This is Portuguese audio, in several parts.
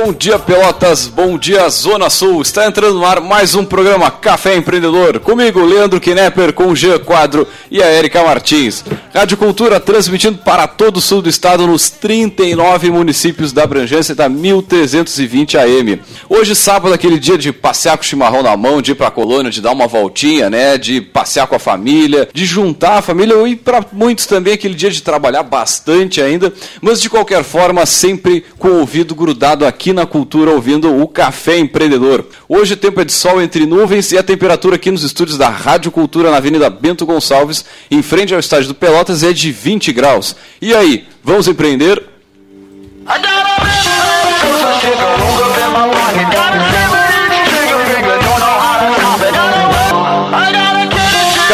Bom dia, Pelotas. Bom dia, Zona Sul. Está entrando no ar mais um programa Café Empreendedor. Comigo, Leandro Knepper, com o Jean Quadro e a Erika Martins. Rádio Cultura transmitindo para todo o sul do estado nos 39 municípios da abrangência da 1320 AM. Hoje, sábado, aquele dia de passear com o chimarrão na mão, de ir para a colônia, de dar uma voltinha, né? De passear com a família, de juntar a família e para muitos também aquele dia de trabalhar bastante ainda, mas de qualquer forma, sempre com o ouvido grudado aqui na cultura ouvindo o Café Empreendedor. Hoje o tempo é de sol entre nuvens e a temperatura aqui nos estúdios da Rádio Cultura na Avenida Bento Gonçalves, em frente ao estádio do Pelotas, é de 20 graus. E aí, vamos empreender?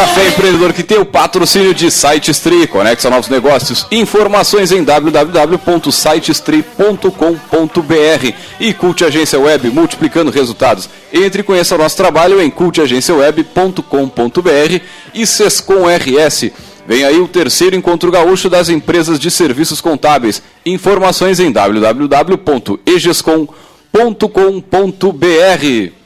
Café Empreendedor que tem o patrocínio de SiteStri, conecta novos negócios. Informações em www.sitestri.com.br e Cult Agência Web, multiplicando resultados. Entre e conheça o nosso trabalho em cultagenciaweb.com.br e Sescom RS. Vem aí o terceiro encontro gaúcho das empresas de serviços contábeis. Informações em www.egescom.com.br.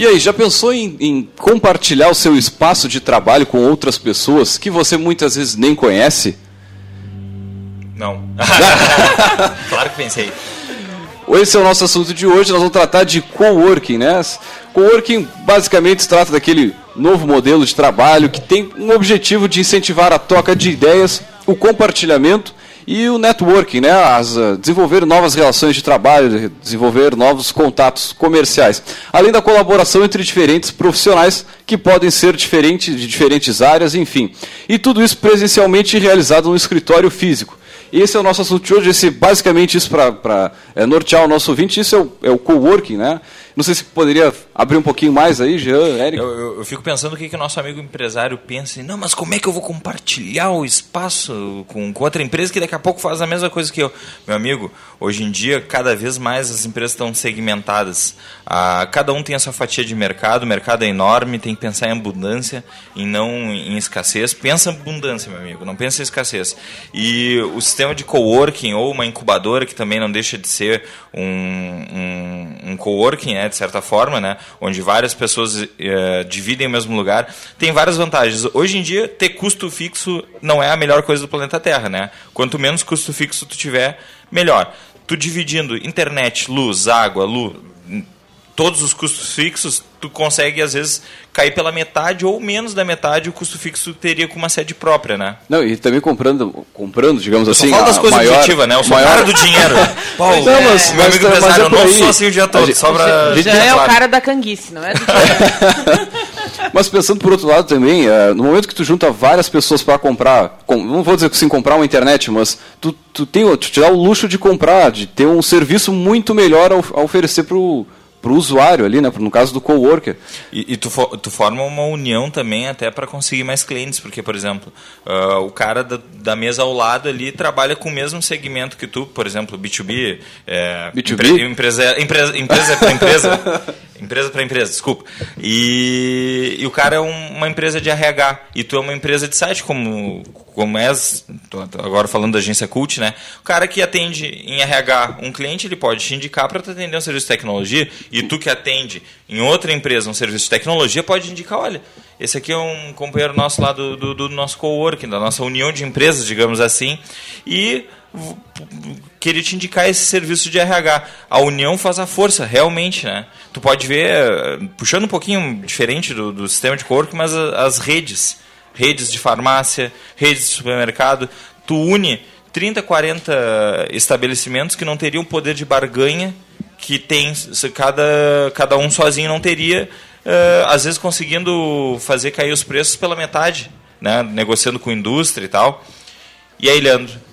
E aí, já pensou em, em, compartilhar o seu espaço de trabalho com outras pessoas que você muitas vezes nem conhece? Não. claro que pensei. Esse é o nosso assunto de hoje. Nós vamos tratar de coworking, né? Coworking basicamente se trata daquele novo modelo de trabalho que tem um objetivo de incentivar a troca de ideias, o compartilhamento e o networking, né? As, uh, desenvolver novas relações de trabalho, desenvolver novos contatos comerciais, além da colaboração entre diferentes profissionais que podem ser diferentes de diferentes áreas, enfim. E tudo isso presencialmente realizado no escritório físico. Esse é o nosso assunto de hoje, esse, basicamente isso para é, nortear o nosso ouvinte, isso é o, é o coworking, né? Não sei se poderia abrir um pouquinho mais aí, Jean, Érico. Eu, eu, eu, fico pensando o que, que o nosso amigo empresário pensa. Não, mas como é que eu vou compartilhar o espaço com, com outra empresa que daqui a pouco faz a mesma coisa que eu? Meu amigo, hoje em dia, cada vez mais as empresas estão segmentadas. Ah, cada um tem a sua fatia de mercado, o mercado é enorme, tem que pensar em abundância e não em escassez. Pensa em abundância, meu amigo, não pensa em escassez. E o sistema de coworking ou uma incubadora, que também não deixa de ser um, um, um coworking, né, de certa forma, né, onde várias pessoas eh, dividem o mesmo lugar, tem várias vantagens. Hoje em dia, ter custo fixo não é a melhor coisa do planeta Terra. Né? Quanto menos custo fixo tu tiver, melhor. Tu dividindo internet, luz, água, luz, todos os custos fixos, tu consegue às vezes cair pela metade ou menos da metade o custo fixo teria com uma sede própria, né? Não, e também comprando, comprando digamos eu assim, só das coisas maior, objetivas, né? Eu sou maior... cara do dinheiro. Pô, não, mas, é, meu amigo mas, empresário, mas é eu não sou assim o dia todo, gente, só pra... Já é o cara da canguice, não é? mas pensando por outro lado também, uh, no momento que tu junta várias pessoas para comprar, com, não vou dizer que sim comprar uma internet, mas tu, tu, tem, tu te dá o luxo de comprar, de ter um serviço muito melhor a, a oferecer pro para o usuário ali, né? no caso do coworker. E, e tu, for, tu forma uma união também até para conseguir mais clientes, porque, por exemplo, uh, o cara da, da, mesa ao lado ali trabalha com o mesmo segmento que tu, por exemplo, B2B, é, B2B? Empre, empresa, empresa, empresa empresa, empresa para empresa, desculpa. E, e o cara é um, uma empresa de RH e tu é uma empresa de site, como, como és, agora falando da agência Cult, né? O cara que atende em RH um cliente, ele pode te indicar para atender um serviço de tecnologia e tu que atende em outra empresa um serviço de tecnologia pode indicar, olha, esse aqui é um companheiro nosso lá do, do, do nosso coworking, da nossa união de empresas, digamos assim, e queria te indicar esse serviço de RH. A união faz a força, realmente, né? Tu pode ver, puxando um pouquinho diferente do, do sistema de coworking, mas as redes, redes de farmácia, redes de supermercado, tu une 30, 40 estabelecimentos que não teriam poder de barganha que tem cada, cada um sozinho não teria, uh, às vezes conseguindo fazer cair os preços pela metade, né? negociando com indústria e tal. E aí, Leandro?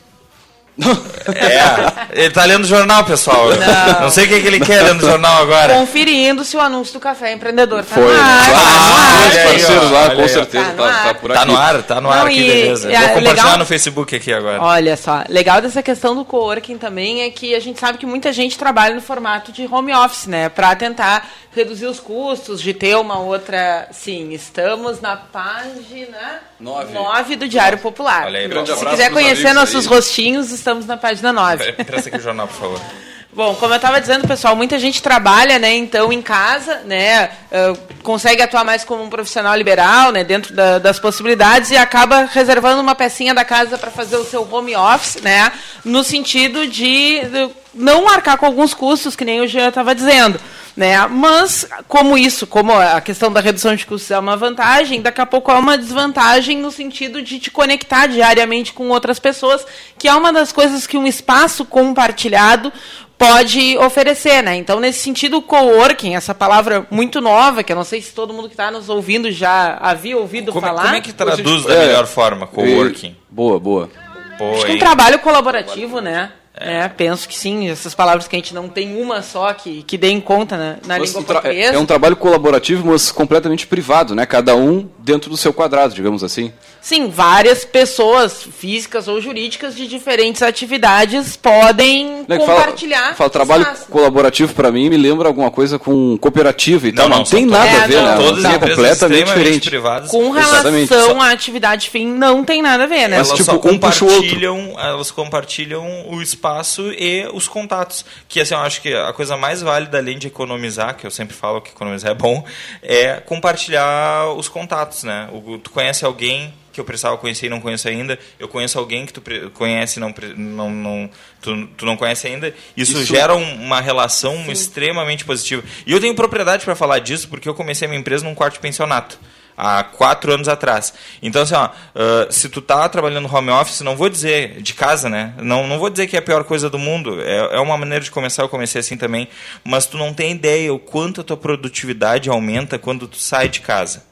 É, ele tá lendo o jornal, pessoal. Não. Não sei o que, que ele quer lendo o jornal agora. Conferindo se o anúncio do Café Empreendedor tá Foi. no ar. Tá ar. dois olha aí, parceiros lá, com certeza. Tá no Tá, tá ar. por aqui. Tá no ar, tá no ar Não, aqui, e- beleza. é, Vou compartilhar legal- no Facebook aqui agora. Olha só, legal dessa questão do coworking também é que a gente sabe que muita gente trabalha no formato de home office, né? Para tentar reduzir os custos, de ter uma outra. Sim, estamos na página Nove. 9 do Diário Popular. Olha aí, Um Se quiser conhecer nossos aí. rostinhos, estamos na página 9. Presta aqui o jornal, por favor. Bom, como eu estava dizendo, pessoal, muita gente trabalha, né, então em casa, né, ah, consegue atuar mais como um profissional liberal, né, dentro da- das possibilidades e acaba reservando uma pecinha da casa para fazer o seu home office, né, no sentido de, de não arcar com alguns custos, que nem o Jean estava dizendo. Né? Mas, como isso, como a questão da redução de custos é uma vantagem, daqui a pouco é uma desvantagem no sentido de te conectar diariamente com outras pessoas, que é uma das coisas que um espaço compartilhado pode oferecer, né? Então, nesse sentido, o coworking, essa palavra muito nova, que eu não sei se todo mundo que está nos ouvindo já havia ouvido Como, falar. como é que traduz gente- da é. melhor forma? Coworking. Boa, boa. Pô, Acho que um hein? trabalho colaborativo, né? É, penso que sim, essas palavras que a gente não tem uma só que, que dê em conta na, na Mas língua tra- portuguesa. é um trabalho colaborativo, mas completamente privado, né? Cada um dentro do seu quadrado, digamos assim. Sim, várias pessoas físicas ou jurídicas de diferentes atividades podem Né, que fala- compartilhar. Fala, trabalho espaço. colaborativo pra mim me lembra alguma coisa com cooperativa e tal. Não, são tem nada a É, ver, não, né? Todas é completamente diferente. privadas. Com Exatamente. relação à atividade fim, não tem nada a ver, né? Mas, elas tipo, só um puxa o outro. compartilham, elas compartilham o espaço e os contatos. Que assim, eu acho que a coisa mais válida, além de economizar, que eu sempre falo que economizar é bom, é compartilhar os contatos, né? O- tu conhece alguém que eu precisava conhecer e não conheço ainda, eu conheço alguém que tu conhece e não, não, não tu, tu não conhece ainda, isso, Isso- gera um- uma relação extremamente positiva. E eu tenho propriedade para falar disso porque eu comecei a minha empresa num quarto de pensionato há quatro anos atrás. Então, assim, ó, ah, se tu tá trabalhando no home office, não vou dizer de casa, né? Não, não vou dizer que é a pior coisa do mundo. É, é uma maneira de começar, eu comecei assim também. Mas tu não tem ideia o quanto a tua produtividade aumenta quando tu sai de casa.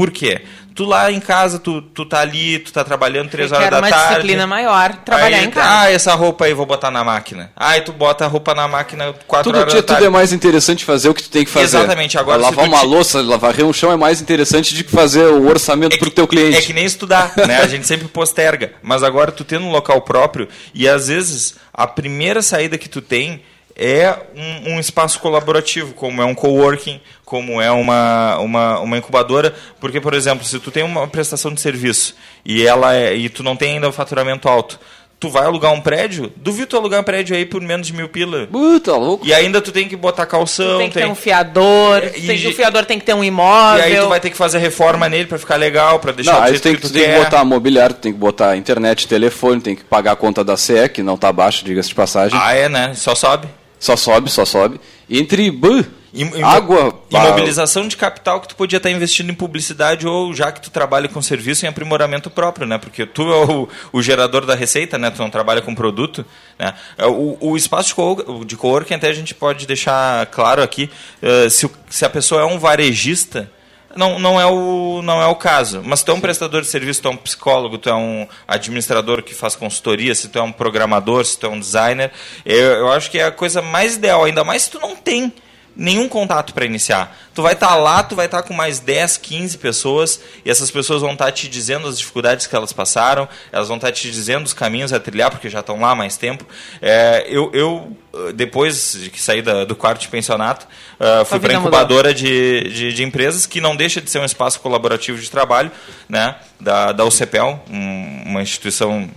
Por quê? Tu lá em casa, tu, tu tá ali, tu tá trabalhando três horas da uma tarde. disciplina maior trabalhar Aí, em casa. Ah, essa roupa aí vou botar na máquina. Aí tu bota a roupa na máquina quatro Tudo, horas tia, da tarde. tudo é mais interessante fazer o que tu tem que fazer. Exatamente, agora lavar uma te- louça, lavar um chão é mais interessante de que fazer o orçamento pro teu cliente. É que nem estudar, né? A gente sempre posterga. Mas agora tu tendo um local próprio e às vezes a primeira saída que tu tem é um, um espaço colaborativo, como é um coworking, como é uma, uma, uma incubadora. Porque, por exemplo, se tu tem uma prestação de serviço e, ela é, e tu não tem ainda o faturamento alto, tu vai alugar um prédio, duvido tu alugar um prédio aí por menos de mil pila. Uh, tá louco? E ainda tu tem que botar calção, tem que ter um fiador, E- tem o fiador tem que ter um imóvel. e aí tu vai ter que fazer reforma nele pra ficar legal, pra deixar Não, aí jeito tu tem, que tu tu tem que botar mobiliário, tu tem que botar internet, telefone, tem que pagar a conta da CE, que não tá baixa, diga-se de passagem. Ah, é, né? Só sobe. Só sobe, só sobe. Entre buh, Im- água, Imobilização de capital que tu podia estar investindo em publicidade ou já que tu trabalha com serviço em aprimoramento próprio, né? Porque tu é o, o gerador da receita, né? Tu não trabalha com produto, né? É, O, o espaço de, co de coworking até a gente pode deixar claro aqui, eh, se, se a pessoa é um varejista, não, não, é o, não é o caso. Mas se tu é um prestador de serviço, tu é um psicólogo, tu é um administrador que faz consultoria, se tu é um programador, se tu é um designer, eu, eu acho que é a coisa mais ideal, ainda mais se tu não tem nenhum contato para iniciar. Tu vai estar lá, tu vai estar com mais 10, 15 pessoas e essas pessoas vão estar te dizendo as dificuldades que elas passaram, elas vão estar te dizendo os caminhos a trilhar, porque já estão lá há mais tempo. É, eu, eu, depois de que saí da- do quarto de pensionato, ah, fui para a incubadora de, de, de empresas, que não deixa de ser um espaço colaborativo de trabalho, né, da, da UCPEL, um- uma instituição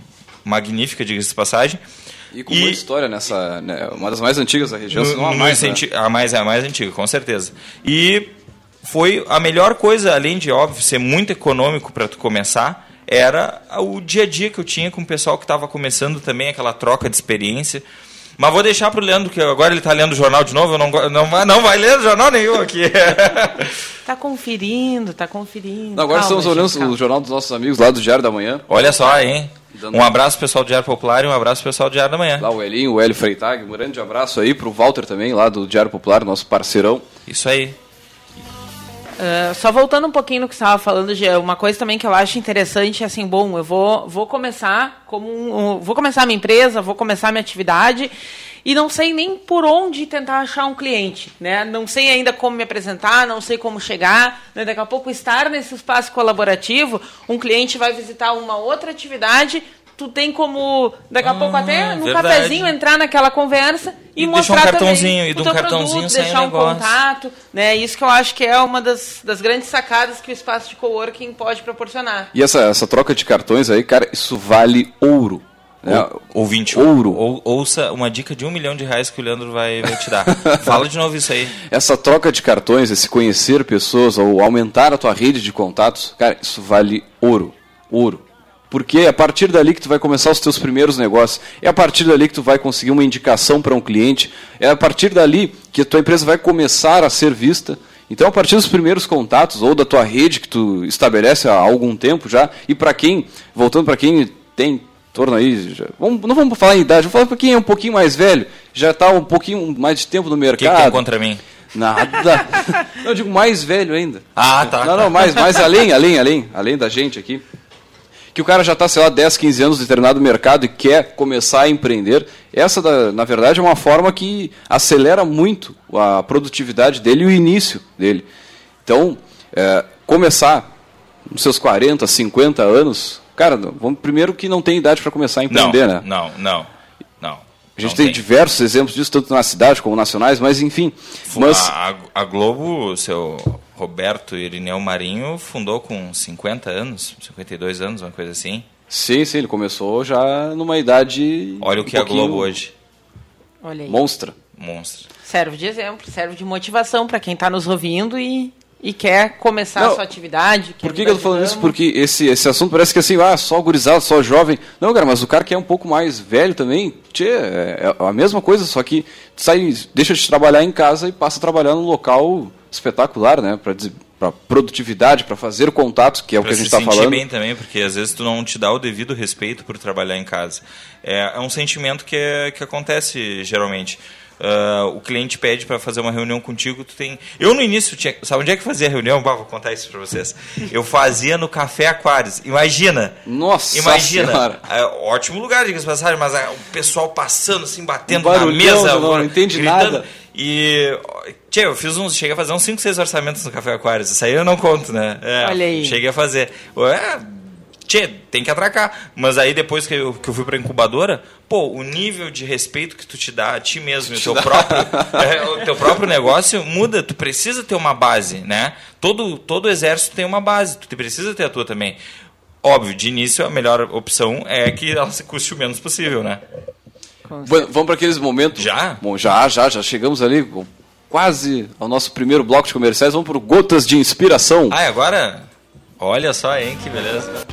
magnífica, diga-se de passagem. E com muita história nessa. Né, uma das mais antigas da região, se não a no mais. né? a mais a mais antiga, com certeza. E foi a melhor coisa, além de óbvio ser muito econômico para tu começar, era o dia a dia que eu tinha com o pessoal que estava começando também aquela troca de experiência. Mas vou deixar pro Leandro, que agora ele está lendo o jornal de novo, eu não, não, vai- não vai ler jornal nenhum aqui. Tá conferindo, tá conferindo. Não, agora Calma, estamos olhando calma. o jornal dos nossos amigos lá do Diário da Manhã. Olha só, hein? Dando- Um abraço pessoal do Diário Popular e um abraço pessoal do Diário da Manhã. Lá o Elinho, o Hélio Freitag. Um grande abraço aí pro Walter também, lá do Diário Popular, nosso parceirão. Isso aí. Uh, só voltando um pouquinho no que estava falando, Gê, uma coisa também que eu acho interessante, assim, bom, eu vou, vou começar como um, vou começar minha empresa, vou começar minha atividade e não sei nem por onde tentar achar um cliente, né? Não sei ainda como me apresentar, não sei como chegar, né? daqui a pouco estar nesse espaço colaborativo, um cliente vai visitar uma outra atividade, tu tem como, daqui a ah, pouco até no verdade. cafezinho, entrar naquela conversa e, e mostrar um cartãozinho, e um cartãozinho produto, deixar um, um contato, né? Isso que eu acho que é uma das, das grandes sacadas que o espaço de coworking pode proporcionar. E essa, essa troca de cartões aí, cara, isso vale ouro. Né? Ou, ouvinte, ouro. Ou, ouça uma dica de um milhão de reais que o Leandro vai, vai te dar. Fala de novo isso aí. Essa troca de cartões, esse conhecer pessoas ou aumentar a tua rede de contatos, cara, isso vale ouro. Ouro. Porque é a partir dali que tu vai começar os teus primeiros negócios. É a partir dali que tu vai conseguir uma indicação para um cliente. É a partir dali que a tua empresa vai começar a ser vista. Então, a partir dos primeiros contatos ou da tua rede que tu estabelece há algum tempo já, e para quem, voltando para quem tem torno aí, já, vamos, não vamos falar em idade, vamos falar para quem é um pouquinho mais velho, já está um pouquinho mais de tempo no mercado. O que, que tem contra mim? Nada. não, eu digo mais velho ainda. Ah, tá. Não, não, mais, mais além, além, além, além da gente aqui que o cara já está, sei lá, 10, 15 anos no determinado mercado e quer começar a empreender, essa, na verdade, é uma forma que acelera muito a produtividade dele e o início dele. Então, é, começar nos seus 40, 50 anos, cara, vamos, primeiro que não tem idade para começar a empreender, não, né? Não, não, não. A gente tem, tem, diversos exemplos disso, tanto na cidade como nacionais, mas enfim. Mas... A, a Globo, seu Roberto Irineu Marinho fundou com 50 anos, 52 anos, uma coisa assim. Sim, sim, ele começou já numa idade. Olha o que um é a Globo hoje. Olha aí. Monstra. Monstra. Serve de exemplo, serve de motivação para quem está nos ouvindo e, e quer começar Não, a sua atividade. Por que, que eu tô falando isso? Porque esse, esse assunto parece que assim, ah, só gurizado, só jovem. Não, cara, mas o cara que é um pouco mais velho também, tchê, é, é a mesma coisa, só que sai, deixa de trabalhar em casa e passa a trabalhar num local espetacular, né? Para produtividade, para fazer contatos, que é pra o que a gente está falando. bem também, porque às vezes tu não te dá o devido respeito por trabalhar em casa. É, é um sentimento que, é, que acontece geralmente. Uh, o cliente pede para fazer uma reunião contigo, tu tem. Eu no início tinha. Sabe onde é que fazia a reunião? Bah, vou contar isso para vocês. Eu fazia no Café Aquários. Imagina! Nossa! Imagina! É, ótimo lugar, diga-se passagem, mas é, o pessoal passando assim, batendo um na mesa. Não, não entende gritando. nada. E. Tchê, eu fiz uns. Cheguei a fazer uns 5, 6 orçamentos no Café Aquários. Isso aí eu não conto, né? É, Olha aí. Cheguei a fazer. É, tchê, tem que atracar. Mas aí depois que eu, que eu fui pra incubadora, pô, o nível de respeito que tu te dá a ti mesmo, o teu próprio, é, o teu próprio negócio muda. Tu precisa ter uma base, né? Todo, todo exército tem uma base, tu precisa ter a tua também. Óbvio, de início a melhor opção é que ela se custe o menos possível, né? Vamos para aqueles momentos. Já? Bom, já, já, já chegamos ali quase ao nosso primeiro bloco de comerciais. Vamos para Gotas de Inspiração. Ah, e agora? Olha só, hein, que beleza.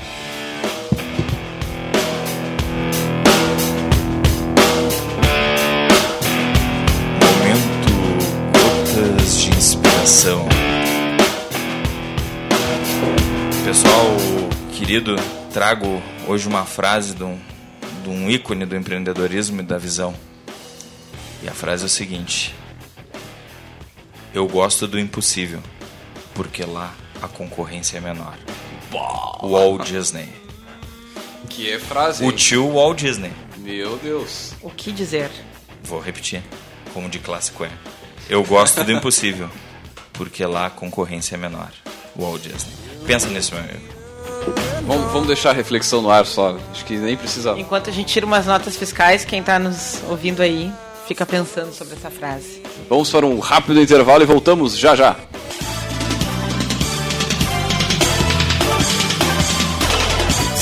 Inspiração. Pessoal querido, trago hoje uma frase de um de um ícone do empreendedorismo e da visão. E a frase é o seguinte: Eu gosto do impossível, porque lá a concorrência é menor. Walt Disney. Que é frase. O tio Walt Disney. Meu Deus. O que dizer? Vou repetir, como de clássico é. Eu gosto do impossível, porque lá a concorrência é menor. Walt Disney. Pensa nisso, meu amigo. Vamos, vamos deixar a reflexão no ar só. Acho que nem precisa. Enquanto a gente tira umas notas fiscais, quem está nos ouvindo aí fica pensando sobre essa frase. Vamos para um rápido intervalo e voltamos já já.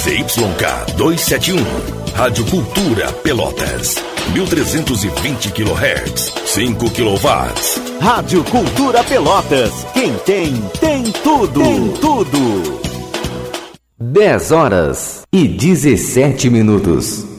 CYK 271, Rádio Cultura Pelotas. 1320 kHz, 5 kW. Rádio Cultura Pelotas. Quem tem, tem tudo. Tem tudo. 10 horas e 17 minutos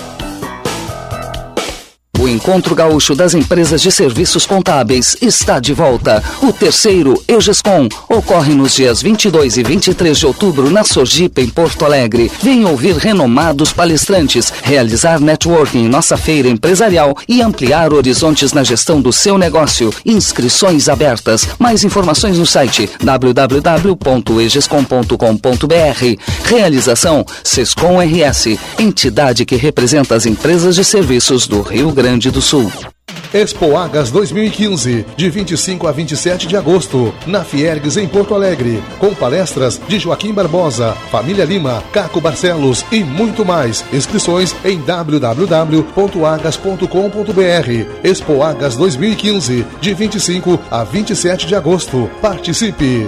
Encontro Gaúcho das Empresas de Serviços Contábeis está de volta. O terceiro, EGESCOM, ocorre nos dias 22 e 23 de outubro na Sojipa, em Porto Alegre. Venha ouvir renomados palestrantes, realizar networking em nossa feira empresarial e ampliar horizontes na gestão do seu negócio. Inscrições abertas. Mais informações no site www.egescom.com.br. Realização Sescom RS, entidade que representa as empresas de serviços do Rio Grande Grande do Sul. Expo Agas 2015, de 25 a 27 de agosto, na Fiergues, em Porto Alegre, com palestras de Joaquim Barbosa, Família Lima, Caco Barcelos e muito mais. Inscrições em www.agas.com.br. Expo Agas 2015, de 25 a 27 de agosto. Participe!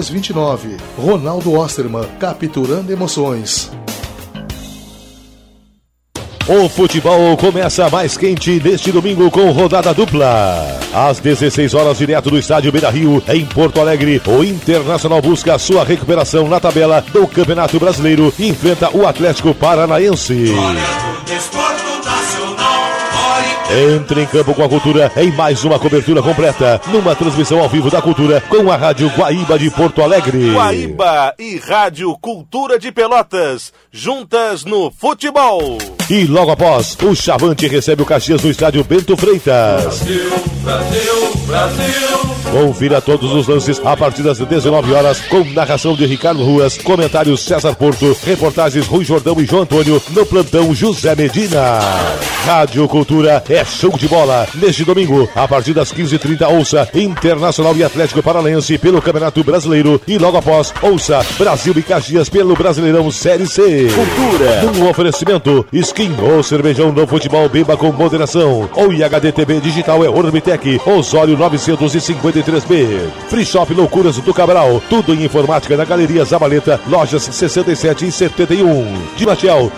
329. Ronaldo Osterman, capturando emoções. O futebol começa mais quente neste domingo com rodada dupla. Às 16 horas, direto do estádio Beira Rio, em Porto Alegre, o Internacional busca sua recuperação na tabela do Campeonato Brasileiro e enfrenta o Atlético Paranaense. Entre em campo com a cultura em mais uma cobertura completa, numa transmissão ao vivo da cultura com a Rádio Guaíba de Porto Alegre. Guaíba e Rádio Cultura de Pelotas, juntas no futebol. E logo após, o Chavante recebe o Caxias no estádio Bento Freitas. Brasil, Brasil, Brasil. Confira todos os lances a partir das 19 horas com narração de Ricardo Ruas, comentários César Porto, reportagens Rui Jordão e João Antônio no plantão José Medina. Rádio Cultura é show de bola. Neste domingo, a partir das 15h30, ouça Internacional e Atlético Paralense pelo Campeonato Brasileiro e logo após, ouça Brasil e Caxias pelo Brasileirão Série C. Cultura. Um oferecimento, skin ou cervejão no futebol beba com moderação. Ou IHDTV Digital é Ormitec, Osório 950 103B. Free Shop Loucuras do Cabral. Tudo em informática na Galeria Zabaleta, lojas 67 e 71. De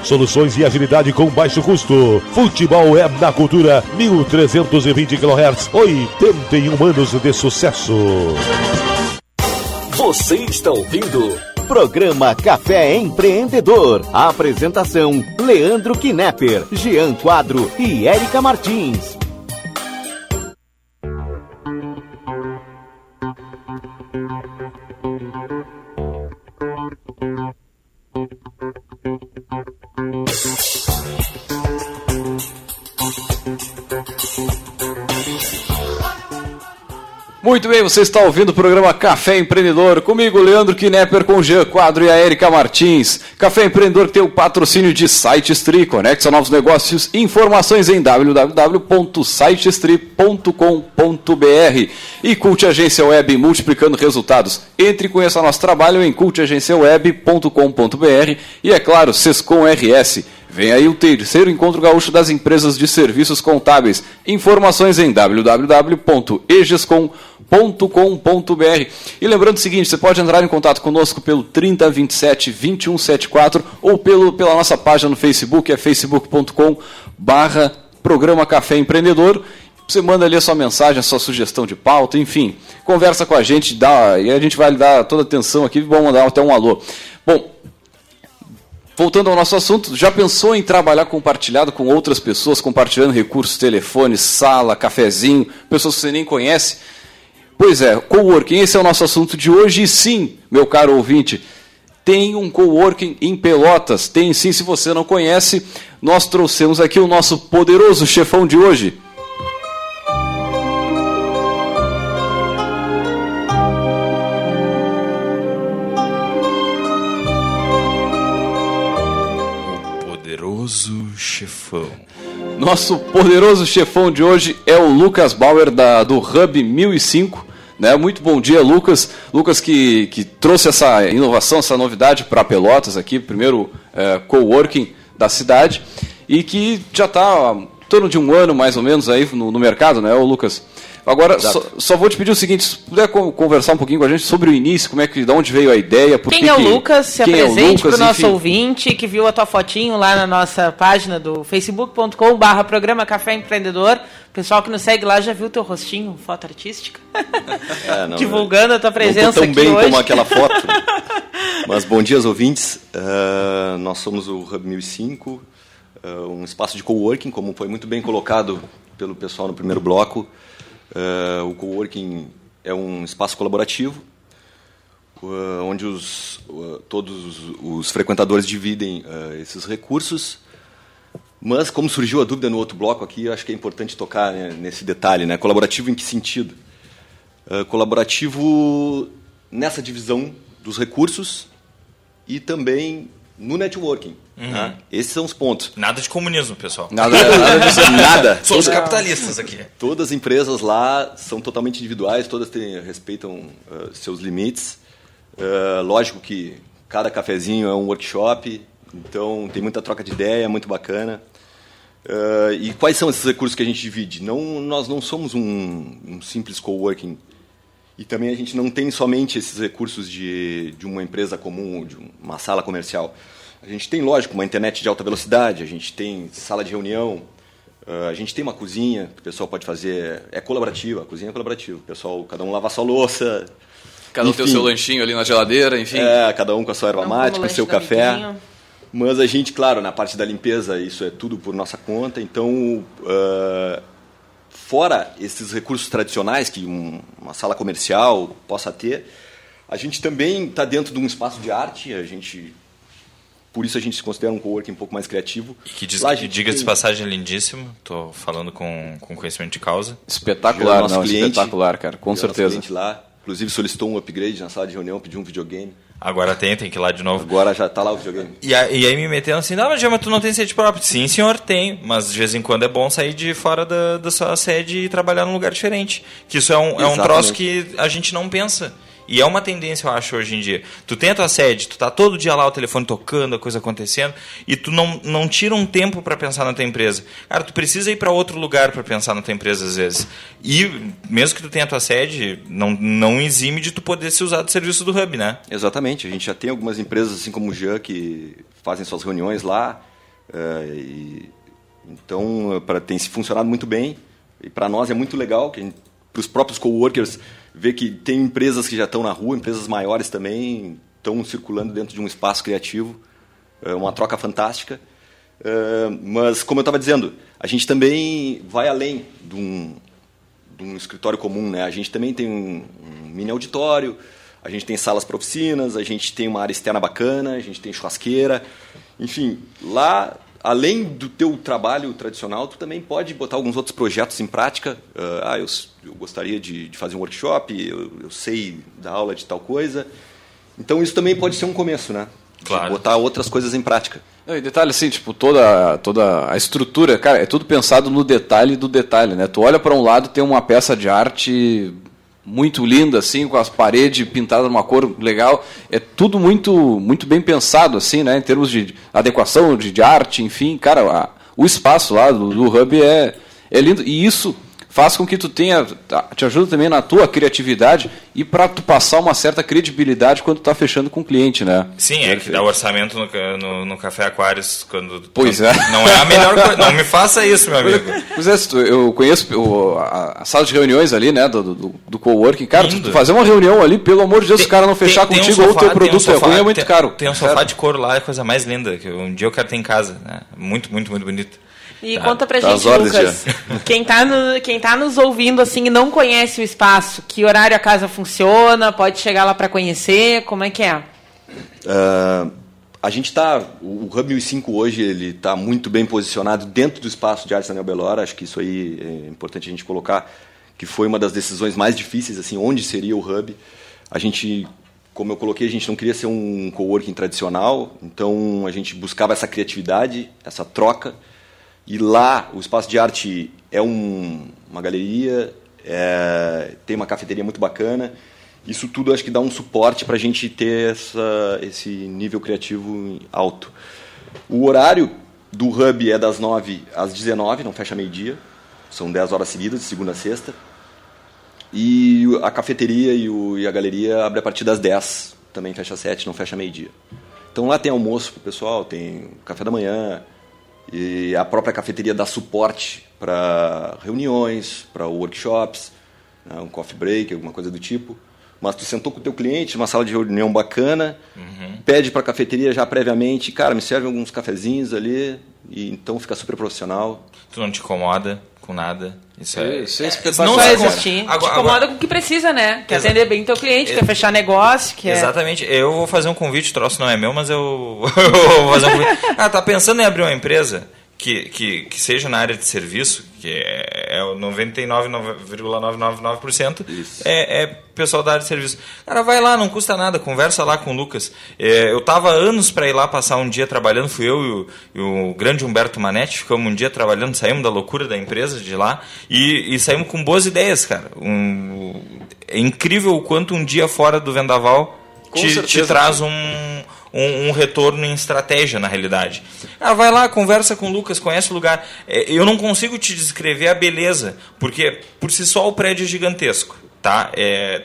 soluções e agilidade com baixo custo. Futebol é na cultura, 1320 kHz, 81 anos de sucesso. Você está ouvindo Programa Café Empreendedor. A apresentação: Leandro Knepper, Jean Quadro e Érica Martins. Muito bem, você está ouvindo o programa Café Empreendedor, comigo, Leandro Knepper, com Jean Quadro e a Erika Martins. Café Empreendedor tem o patrocínio de SiteStri, conecta novos negócios, informações em www.sitestri.com.br e Cult Agência Web, multiplicando resultados. Entre e conheça nosso trabalho em cultagenciaweb.com.br e, é claro, Sescom RS. Vem aí o terceiro encontro gaúcho das empresas de serviços contábeis. Informações em www.egescom.com.br. E lembrando o seguinte, você pode entrar em contato conosco pelo 3027 2174 ou pelo, pela nossa página no Facebook, é facebook.com barra Programa Café Empreendedor. Você manda ali a sua mensagem, a sua sugestão de pauta, enfim, conversa com a gente, dá, e a gente vai lhe dar toda a atenção aqui, vamos mandar até um alô. Bom, Voltando ao nosso assunto, já pensou em trabalhar compartilhado com outras pessoas, compartilhando recursos, telefone, sala, cafezinho, pessoas que você nem conhece? Pois é, coworking, esse é o nosso assunto de hoje e sim, meu caro ouvinte, tem um coworking em Pelotas. Tem sim, se você não conhece, nós trouxemos aqui o nosso poderoso chefão de hoje. Chefão. Nosso poderoso chefão de hoje é o Lucas Bauer da, do Hub 1005. Né? Muito bom dia, Lucas. Lucas que, que trouxe essa inovação, essa novidade para Pelotas aqui, primeiro é, coworking da cidade, e que já está em torno de um ano mais ou menos aí no, no mercado, né, ô Lucas? Agora, só, só, vou te pedir o seguinte, se puder conversar um pouquinho com a gente sobre o início, como é que, de onde veio a ideia, por Quem que é o Lucas? Se quem é o apresente Lucas, para o nosso enfim. ouvinte que viu a tua fotinho lá na nossa página do facebook.com barra programa Café Empreendedor. O pessoal que nos segue lá já viu teu rostinho, foto artística? É, não, Divulgando a tua não presença tão aqui bem hoje. como aquela foto. Mas bom dia ouvintes. Ah, nós somos o Hub 1005, ah, um espaço de coworking, como foi muito bem colocado pelo pessoal no primeiro bloco. Ah, o coworking é um espaço colaborativo, ah, onde os, ah, todos os- frequentadores dividem esses recursos. Mas, como surgiu a dúvida no outro bloco aqui, acho que é importante tocar né, nesse detalhe. Né? Colaborativo em que sentido? Uh, colaborativo nessa divisão dos recursos e também no networking. né? Esses são os pontos. Nada de comunismo, pessoal. Nada, nada. Nada. Somos Toda- capitalistas aqui. Todas as empresas lá são totalmente individuais, todas têm, respeitam uh, seus limites. Uh, lógico que cada cafezinho é um workshop, então tem muita troca de ideia, muito bacana. Uh, e quais são esses recursos que a gente divide? Não, nós não somos um, um simples coworking. E também a gente não tem somente esses recursos de, de uma empresa comum, de uma sala comercial. A gente tem, lógico, uma internet de alta velocidade, a gente tem sala de reunião, uh, a gente tem uma cozinha que o pessoal pode fazer. É colaborativa, a cozinha é colaborativa. O pessoal, cada um lava a sua louça. Cada um tem o seu lanchinho ali na geladeira, enfim. É, cada um com a sua erva mate, com o seu café. amiguinho. Mas a gente, claro, na parte da limpeza, isso é tudo por nossa conta. Então, ah, fora esses recursos tradicionais que um- uma sala comercial possa ter, a gente também está dentro de um espaço de arte. A gente, por isso a gente se considera um coworking um pouco mais criativo. E que diz, Lá que diga de tem- passagem é lindíssimo. Tô falando com, com conhecimento de causa. Espetacular, nosso não, cliente, espetacular, cara, com nosso certeza. cliente lá, inclusive solicitou um upgrade na sala de reunião, pediu um videogame. Agora tem, tem que ir lá de novo. Agora já está lá o videogame. E, a- e aí me metendo assim, não, mas tu não tem sede própria. Sim, senhor, tem. Mas de vez em quando é bom sair de fora da, da sua sede e trabalhar num lugar diferente. Que isso é um, é um troço que a gente não pensa. E é uma tendência, eu acho, hoje em dia. Tu tem a tua sede, tu tá todo dia lá, o telefone tocando, a coisa acontecendo, e tu não, não tira um tempo para pensar na tua empresa. Cara, tu precisa ir para outro lugar para pensar na tua empresa às vezes. E mesmo que tu tenha a tua sede, não, não exime de tu poder se usar do serviço do Hub, né? Exatamente. A gente já tem algumas empresas, assim como o Jean, que fazem suas reuniões lá. eh, e, então, para tem se funcionado muito bem. E para nós é muito legal, que para os próprios coworkers, ver que tem empresas que já estão na rua, empresas maiores também estão circulando dentro de um espaço criativo. É uma troca fantástica. Eh, mas, como eu estava dizendo, a gente também vai além de um, de um escritório comum, né? A gente também tem um, um mini auditório, a gente tem salas para oficinas, a gente tem uma área externa bacana, a gente tem churrasqueira, enfim, lá além do teu trabalho tradicional, tu também pode botar alguns outros projetos em prática. Ah, eu, eu gostaria de, de fazer um workshop, eu, eu sei da aula de tal coisa. Então isso também pode ser um começo, né? Claro. botar outras coisas em prática. Não, e detalhe assim, tipo, toda, toda a estrutura, cara, é tudo pensado no detalhe do detalhe, né? Tu olha para um lado, tem uma peça de arte muito linda, assim, com as paredes pintadas numa cor legal. É tudo muito, muito bem pensado, assim, né? Em termos de adequação, de, de arte, enfim. Cara, a- o espaço lá do, do Hub é, é lindo. E isso faz com que tu tenha, tá, te ajuda também na tua criatividade e para tu passar uma certa credibilidade quando tu tá fechando com o cliente, né? Sim, é que dá o orçamento no, no, no Café Aquários quando. Pois quando- é. Não é a melhor coisa. Não me faça isso, meu amigo. Pois é, eu conheço o- a, a sala de reuniões ali, né, do, do, do coworking. Cara, tu, Lindo. tu fazer uma reunião ali, pelo amor de Deus, se o cara não fechar Tem- tem um contigo ou o sofá- teu tem um produto é sofá- ruim, é muito tem- caro. Tem um sofá Sério. de couro lá, é a coisa mais linda, que um dia eu quero ter em casa. Né? Muito, muito, muito bonito. E Tá. conta pra Tá gente, Lucas, quem tá, no- quem tá nos ouvindo assim e não conhece o espaço, que horário a casa funciona, pode chegar lá pra conhecer, como é que é? Uh, a gente está, o Hub 1005 hoje ele está muito bem posicionado dentro do espaço de Artes Daniel Belora. Acho que isso aí é importante a gente colocar, que foi uma das decisões mais difíceis, assim, onde seria o Hub. A gente, como eu coloquei, a gente não queria ser um coworking tradicional, então a gente buscava essa criatividade, essa troca. E lá o espaço de arte é um, uma galeria, é, tem uma cafeteria muito bacana isso tudo acho que dá um suporte para a gente ter essa, esse nível criativo alto. O horário do Hub é das 9 às 19, não fecha meio-dia. São 10 horas seguidas, de segunda a sexta. E a cafeteria e, o, e a galeria abre a partir das 10, também fecha às 7, não fecha meio-dia. Então lá tem almoço para o pessoal, tem café da manhã, e a própria cafeteria dá suporte para reuniões, para workshops, né, um coffee break, alguma coisa do tipo mas tu sentou com o teu cliente, uma sala de reunião bacana, uhum. pede para a cafeteria já previamente, cara, me serve alguns cafezinhos ali, e então fica super profissional. Tu não te incomoda com nada. Isso é, isso é, é não vai existir. Agora, te incomoda agora, com o que precisa, né? Quer atender bem teu cliente, quer fechar negócio. Quer... Exatamente. Eu vou fazer um convite, o troço não é meu, mas eu vou fazer um convite. Ah, tá pensando em abrir uma empresa? Que, que, que seja na área de serviço, que é, é 99,999%, é, é pessoal da área de serviço. Cara, vai lá, não custa nada, conversa lá com o Lucas. É, eu tava anos para ir lá passar um dia trabalhando, fui eu e o, e o, grande Humberto Manetti, ficamos um dia trabalhando, saímos da loucura da empresa de lá e, e saímos com boas ideias, cara. Um, é incrível o quanto um dia fora do vendaval te, te, traz um, um, um, retorno em estratégia, na realidade. Ah, vai lá, conversa com o Lucas, conhece o lugar. É, eu não consigo te descrever a beleza, porque por si só o prédio é gigantesco. Tá? É,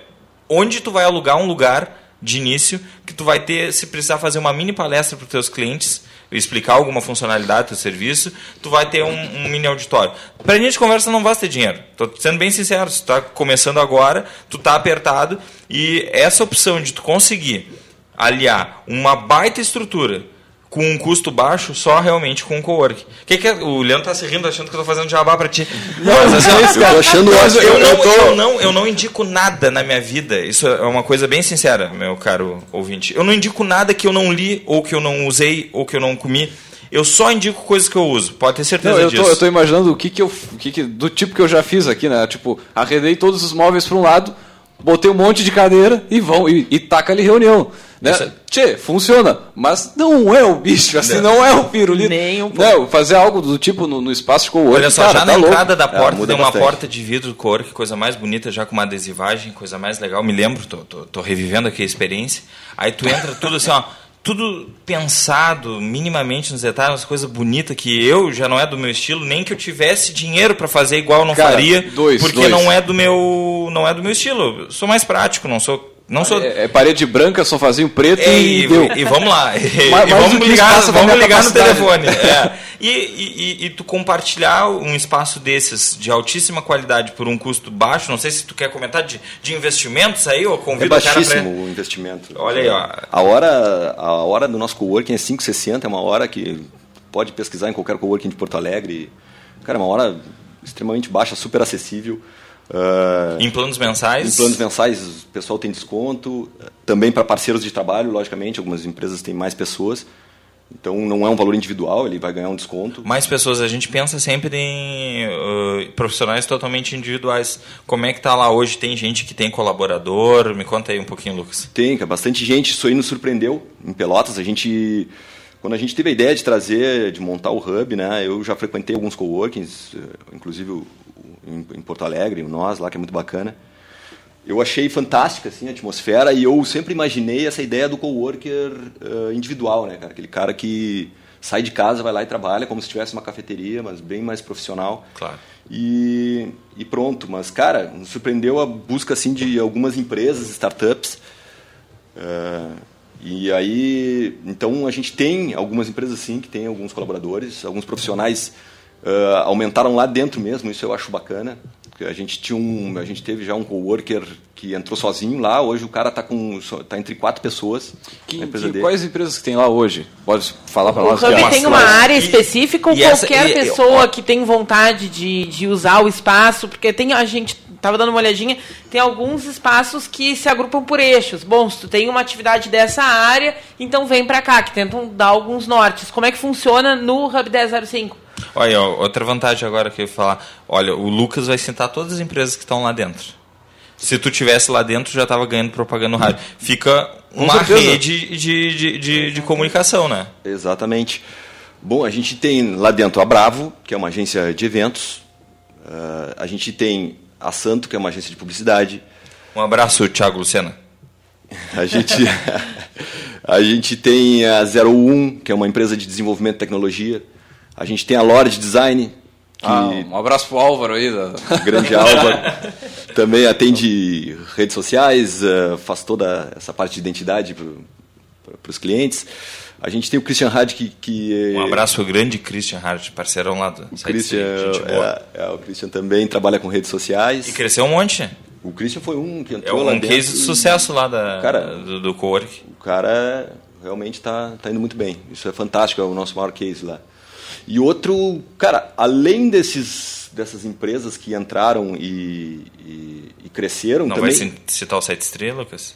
onde tu vai alugar um lugar de início que tu vai ter, se precisar fazer uma mini palestra para os teus clientes, explicar alguma funcionalidade do serviço, tu vai ter um, um mini auditório. Para a gente conversa não basta dinheiro. Tô sendo bem sincero, se tu tá começando agora, tu tá apertado e essa opção de tu conseguir aliar uma baita estrutura com um custo baixo só realmente com o co-work. Que que é? O Leandro tá se rindo achando que eu tô fazendo jabá para ti. Não, mas, assim, eu tô achando mas eu, não, tô... eu, não, eu não indico nada na minha vida. Isso é uma coisa bem sincera, meu caro ouvinte. Eu não indico nada que eu não li ou que eu não usei ou que eu não comi. Eu só indico coisas que eu uso, pode ter certeza não, eu disso. Tô, eu tô imaginando o que que eu, o que que, do tipo que eu já fiz aqui, né? Tipo, arredei todos os móveis para um lado, botei um monte de cadeira e vão e, e taca ali reunião. Né? Isso... Tchê, funciona, mas não é o bicho, assim, não, não é o pirulito. Nem um não, fazer algo do tipo no, no espaço com o Olha só, cara, já tá na louco. entrada da porta é, tem uma bastante. porta de vidro cor, que coisa mais bonita, já com uma adesivagem, coisa mais legal. Me lembro, tô, tô, tô revivendo aqui a experiência. Aí tu entra tudo assim, ó tudo pensado minimamente nos detalhes, umas coisas bonitas que eu já não é do meu estilo, nem que eu tivesse dinheiro para fazer igual eu não Cara, faria, dois, porque dois. não é do meu não é do meu estilo. Eu sou mais prático, não sou não sou... É, é, parede branca, sofazinho preto é, e, e, e, vamos lá. E, mas, vamos ligar, vamos ligar no telefone. É. E, e, tu compartilhar um espaço desses de altíssima qualidade por um custo baixo, não sei se tu quer comentar de, de investimentos aí, ou convido é baixíssimo pra... o investimento. Olha aí, ó. A hora, a hora do nosso coworking é 5,60, é uma hora que pode pesquisar em qualquer coworking de Porto Alegre. Cara, é uma hora extremamente baixa, super acessível. Uh, em planos mensais? Em planos mensais, o pessoal tem desconto. Também para parceiros de trabalho, logicamente, algumas empresas têm mais pessoas. Então não é um valor individual, ele vai ganhar um desconto. Mais pessoas, a gente pensa sempre em uh, profissionais totalmente individuais. Como é que está lá hoje? Tem gente que tem colaborador? Me conta aí um pouquinho, Lucas. Tem, bastante gente. Isso aí nos surpreendeu em Pelotas. A gente, quando a gente teve a ideia de trazer, de montar o hub, né? Eu já frequentei alguns coworkings, inclusive o em, em Porto Alegre, nós lá, que é muito bacana. Eu achei fantástica assim, a atmosfera e eu sempre imaginei essa ideia do coworker uh, individual, né, cara? Aquele cara que sai de casa, vai lá e trabalha como se tivesse uma cafeteria, mas bem mais profissional. Claro. E, e pronto, mas cara, nos surpreendeu a busca assim de algumas empresas, startups. Uh, e aí, então a gente tem algumas empresas assim que tem alguns colaboradores, alguns profissionais Uh, aumentaram lá dentro mesmo, isso eu acho bacana. A gente tinha um, a gente teve já um coworker que entrou sozinho lá. Hoje o cara está com, tá entre quatro pessoas. Que, que, quais empresas que tem lá hoje? Pode falar para nós? O Hub tem uma área específica ou qualquer essa, e, pessoa e, que tem vontade de, de usar o espaço, porque tem a gente estava dando uma olhadinha, tem alguns espaços que se agrupam por eixos. Bom, se tu tem uma atividade dessa área, então vem para cá, que tentam dar alguns nortes. Como é que funciona no Hub 1005? Olha, outra vantagem agora que eu ia falar. Olha, o Lucas vai citar todas as empresas que estão lá dentro. Se tu tivesse lá dentro, já estava ganhando propaganda no rádio. Fica uma rede de, de, de, de, comunicação, né? Exatamente. Bom, a gente tem lá dentro a Bravo, que é uma agência de eventos. Uh, a gente tem a Santo, que é uma agência de publicidade. Um abraço, Thiago Lucena. A gente, a gente tem a 01, que é uma empresa de desenvolvimento de tecnologia. A gente tem a Lorde Design. Ah, um abraço pro Álvaro aí. Da... Grande Álvaro. Também atende redes sociais, eh, faz toda essa parte de identidade para os clientes. A gente tem o Christian Hard que, que um abraço grande Christian Hard, parceirão lá do o Christian, é, é, o Christian também trabalha com redes sociais. E cresceu um monte. O Christian foi um que entrou é um lá dentro. case de sucesso lá da, cara, do, do co-work. O cara realmente está tá indo muito bem. Isso é fantástico, é o nosso maior case lá. E outro, cara, além desses, dessas empresas que entraram e, e, e cresceram Não também... vai citar o Site Street, Lucas?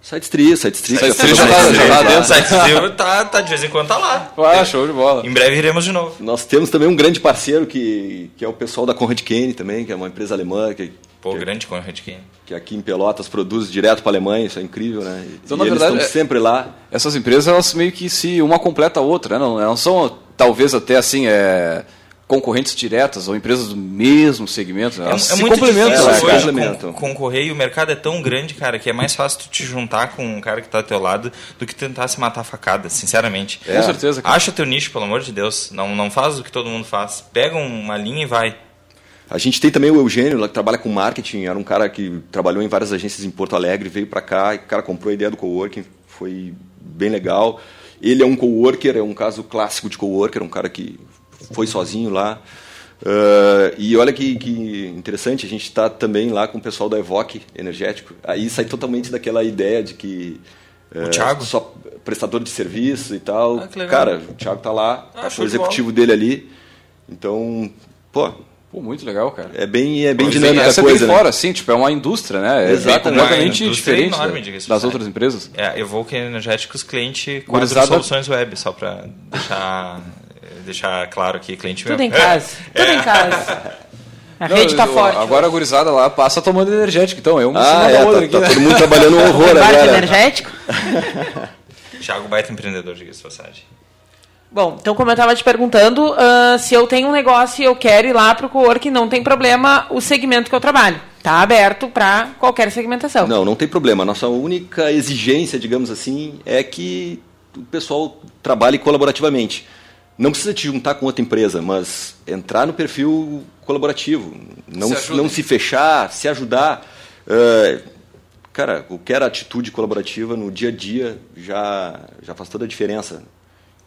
Site Street, Site Street. Site Street já, tá, já tá dentro. Site Street tá, tá, de vez em quando tá lá. Ah, show de bola. Em breve iremos de novo. Nós temos também um grande parceiro que, que é o pessoal da Conrad Kane também, que é uma empresa alemã que Pô, que, grande Conrad Kane. Que aqui em Pelotas produz direto para a Alemanha, isso é incrível, né? Então, e na verdade, estão é, sempre lá. Essas empresas, elas meio que se uma completa a outra, né? Não, não são talvez até assim, é, concorrentes diretas ou empresas do mesmo segmento. Né? Elas é, é se muito complementam. Difícil, complementam. Com, concorrer e o mercado é tão grande, cara, que é mais fácil tu te juntar com um cara que está ao teu lado do que tentar se matar a facada, sinceramente. É. Com certeza. Cara. Acha teu nicho, pelo amor de Deus. Não, não faz o que todo mundo faz. Pega uma linha e vai. A gente tem também o Eugênio, lá que trabalha com marketing. Era um cara que trabalhou em várias agências em Porto Alegre, veio para cá, e o cara comprou a ideia do coworking, foi bem legal. Ele é um coworker, é um caso clássico de coworker, um cara que foi sozinho lá. Uh, e olha que, que, interessante, a gente está também lá com o pessoal da Evoque Energético. Aí sai totalmente daquela ideia de que uh, o Thiago? só prestador de serviço e tal. Ah, Cara, o Thiago está lá, ah, tá o executivo dele ali. Então, pô, Pô, muito legal, cara. É bem, é bem dinâmica a coisa, né? fora, assim, tipo, é uma indústria, né? É completamente diferente enorme, da, das outras empresas. É, Evoque Energéticos, cliente quatro soluções web, só para deixar, deixar claro aqui, cliente Tudo em casa, é. tudo em casa. A Não, rede está forte. Agora a gurizada lá passa tomando energético, então eu me ah, é, tá, aqui, tá né? todo mundo trabalhando um horror agora. energético? Thiago Baita empreendedor, diga-se passagem. Bom, então como eu estava te perguntando, uh, se eu tenho um negócio e eu quero ir lá para o co-work, não tem problema o segmento que eu trabalho. Está aberto para qualquer segmentação. Não, não tem problema. Nossa única exigência, digamos assim, é que o pessoal trabalhe colaborativamente. Não precisa te juntar com outra empresa, mas entrar no perfil colaborativo. Não se, não se fechar, se ajudar. Uh, cara, qualquer atitude colaborativa no dia a dia já, já faz toda a diferença.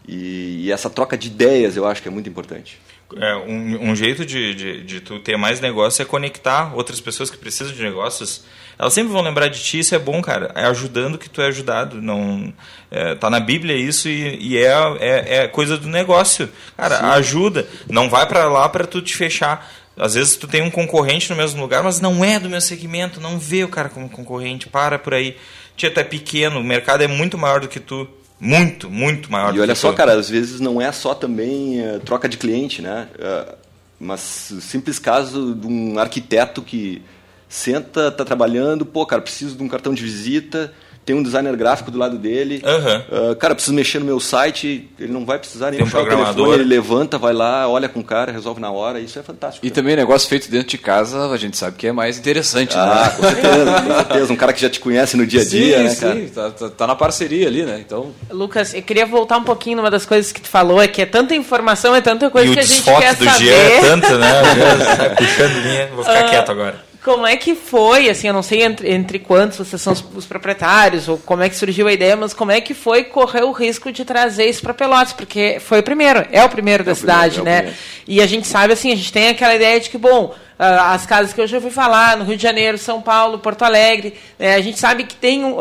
E, e, essa troca de ideias eu acho que é muito importante. É, um, um jeito de, de, de, tu ter mais negócio é conectar outras pessoas que precisam de negócios. Elas sempre vão lembrar de ti, isso é bom, cara. É ajudando que tu é ajudado. Não, é, tá na Bíblia isso e, e é, é, é, coisa do negócio. Cara, Sim. ajuda. Não vai para lá para tu te fechar. Às vezes tu tem um concorrente no mesmo lugar, mas não é do meu segmento. Não vê o cara como concorrente. Para por aí. Tia, tu é pequeno, o mercado é muito maior do que tu. Muito, muito maior. E olha só, cara, às vezes não é só também uh, troca de cliente, né? Uh, mas simples caso de um arquiteto que senta, tá trabalhando, pô, cara, preciso de um cartão de visita, tem um designer gráfico do lado dele. Uhum. Uh, cara, preciso mexer no meu site, ele não vai precisar nem puxar um o telefone, ele levanta, vai lá, olha com o cara, resolve na hora, isso é fantástico. E cara. também negócio feito dentro de casa, a gente sabe que é mais interessante, ah, né? com certeza, com certeza. Um cara que já te conhece no dia a dia, sim, né, cara? Sim, tá, tá, tá, na parceria ali, né? Então... Lucas, eu queria voltar um pouquinho numa das coisas que tu falou, é que é tanta informação, é tanta coisa e que a gente quer do saber. Dia é tanto, né? Puxando linha, vou ficar uh, quieto agora. Como é que foi, assim, eu não sei entre, entre quantos vocês são os, os, proprietários, ou como é que surgiu a ideia, mas como é que foi correr o risco de trazer isso para Pelotas? Porque foi o primeiro, é o primeiro é da o cidade, primeiro, é né? E a gente sabe, assim, a gente tem aquela ideia de que, bom, as casas que eu já ouvi falar, no Rio de Janeiro, São Paulo, Porto Alegre. Né? A gente sabe que tem, uh,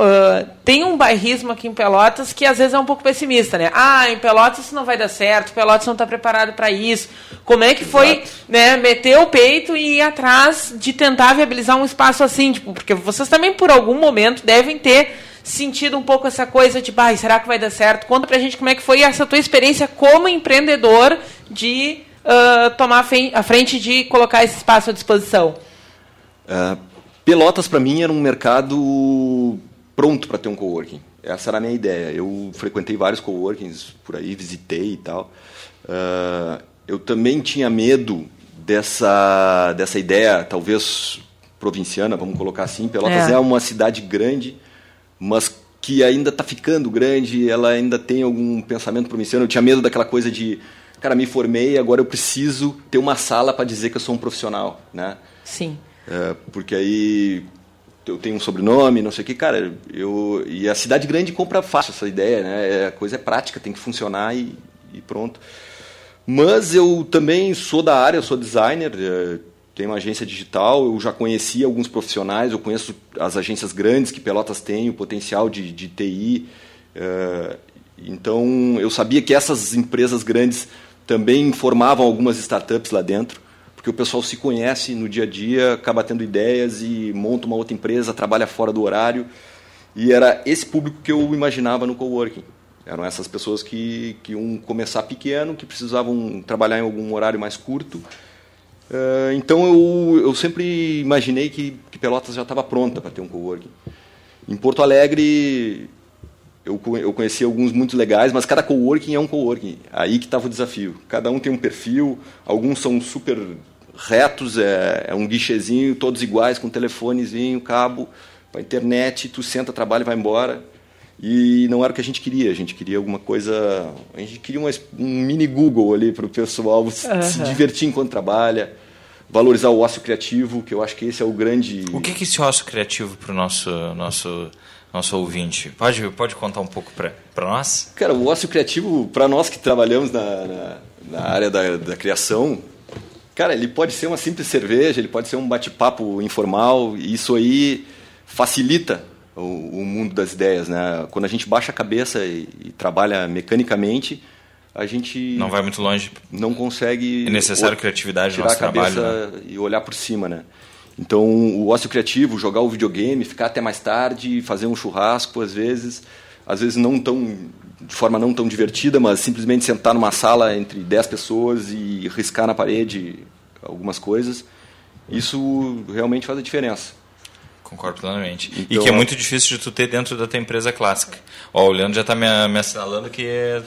tem um bairrismo aqui em Pelotas que às vezes é um pouco pessimista, né? Ah, em Pelotas isso não vai dar certo, Pelotas não está preparado para isso. Como é que foi né, meter o peito e ir atrás de tentar viabilizar um espaço assim? Tipo, porque vocês também, por algum momento, devem ter sentido um pouco essa coisa de, bah, será que vai dar certo? Conta pra gente como é que foi essa tua experiência como empreendedor de uh, tomar a frente de colocar esse espaço à disposição? Uh, Pelotas, para mim, era um mercado pronto para ter um coworking. Essa era a minha ideia. Eu frequentei vários coworkings por aí, visitei e tal. Uh, eu também tinha medo dessa, dessa ideia, talvez provinciana, vamos colocar assim. Pelotas é, é uma cidade grande, mas que ainda está ficando grande, ela ainda tem algum pensamento provinciano. Eu tinha medo daquela coisa de cara, me formei, agora eu preciso ter uma sala para dizer que eu sou um profissional, né? Sim. É, porque aí eu tenho um sobrenome, não sei o que, cara, eu e a cidade grande compra fácil essa ideia, né? É, a coisa é prática, tem que funcionar e, e pronto. Mas eu também sou da área, eu sou designer, é, tenho uma agência digital, eu já conheci alguns profissionais, eu conheço as agências grandes que Pelotas tem, o potencial de, de TI. É, então eu sabia que essas empresas grandes também formavam algumas startups lá dentro, porque o pessoal se conhece no dia a dia, acaba tendo ideias e monta uma outra empresa, trabalha fora do horário. E era esse público que eu imaginava no coworking. Eram essas pessoas que, que iam começar pequeno, que precisavam trabalhar em algum horário mais curto. Uh, então eu, eu sempre imaginei que, que Pelotas já estava pronta para ter um coworking. Em Porto Alegre eu, eu conheci alguns muito legais, mas cada coworking é um coworking. Aí que estava o desafio. Cada um tem um perfil, alguns são super retos, é, é um guichezinho, todos iguais, com telefonezinho, cabo, para internet, tu senta, trabalha e vai embora. E não era o que a gente queria, a gente queria alguma coisa. A gente queria uma, um mini Google ali para o pessoal uhum. se divertir enquanto trabalha, valorizar o ócio criativo, que eu acho que esse é o grande. O que é esse ócio criativo para o nosso, nosso nosso ouvinte. Pode, pode contar um pouco para nós? Cara, o ócio criativo, para nós que trabalhamos na, na, na área da, da, criação, cara, ele pode ser uma simples cerveja, ele pode ser um bate-papo informal, e isso aí facilita o, o, mundo das ideias, né? Quando a gente baixa a cabeça e, e trabalha mecanicamente, a gente não vai muito longe. Não consegue. É necessário criatividade no nosso trabalho. Né? E olhar por cima, né? Então, o ócio criativo, jogar o videogame, ficar até mais tarde, fazer um churrasco, às vezes, às vezes não tão de forma não tão divertida, mas simplesmente sentar numa sala entre 10 pessoas e riscar na parede algumas coisas, isso realmente faz a diferença. Concordo plenamente. Então, e que é muito difícil de tu ter dentro da tua empresa clássica. Ó, o Leandro já está me, me assinalando que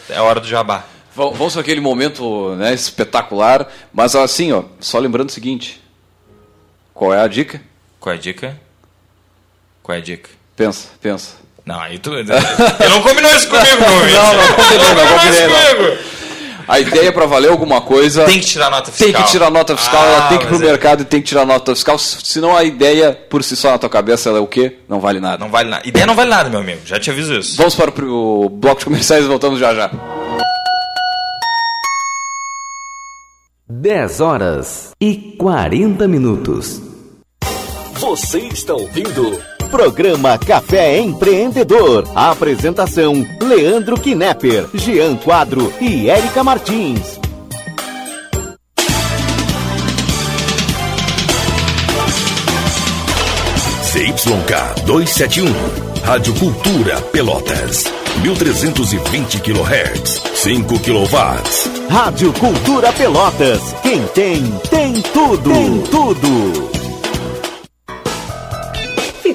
é hora do jabá. Vamos aquele momento né, espetacular, mas assim, ó, só lembrando o seguinte, qual é a dica? Qual é a dica? Qual é a dica? Pensa, pensa. Não, aí tu. Eu não combinou isso comigo, meu Não, não combinei, não combinei. A ideia para valer alguma coisa. Tem que tirar nota fiscal. Tem que tirar nota fiscal, ah, ela tem que ir pro é... mercado e tem que tirar nota fiscal. Senão a ideia, por si só na tua cabeça, ela é o quê? Não vale nada. Não vale nada. Ideia não vale nada, meu amigo. Já te aviso isso. Vamos para o bloco de comerciais e voltamos já já. 10 horas e 40 minutos. Você está ouvindo Programa Café Empreendedor. A apresentação: Leandro Knepper, Jean Quadro e Érica Martins. CYK 271, Rádio Cultura Pelotas. 1320 kHz, 5 kW. Rádio Cultura Pelotas. Quem tem, tem tudo. Tem tudo.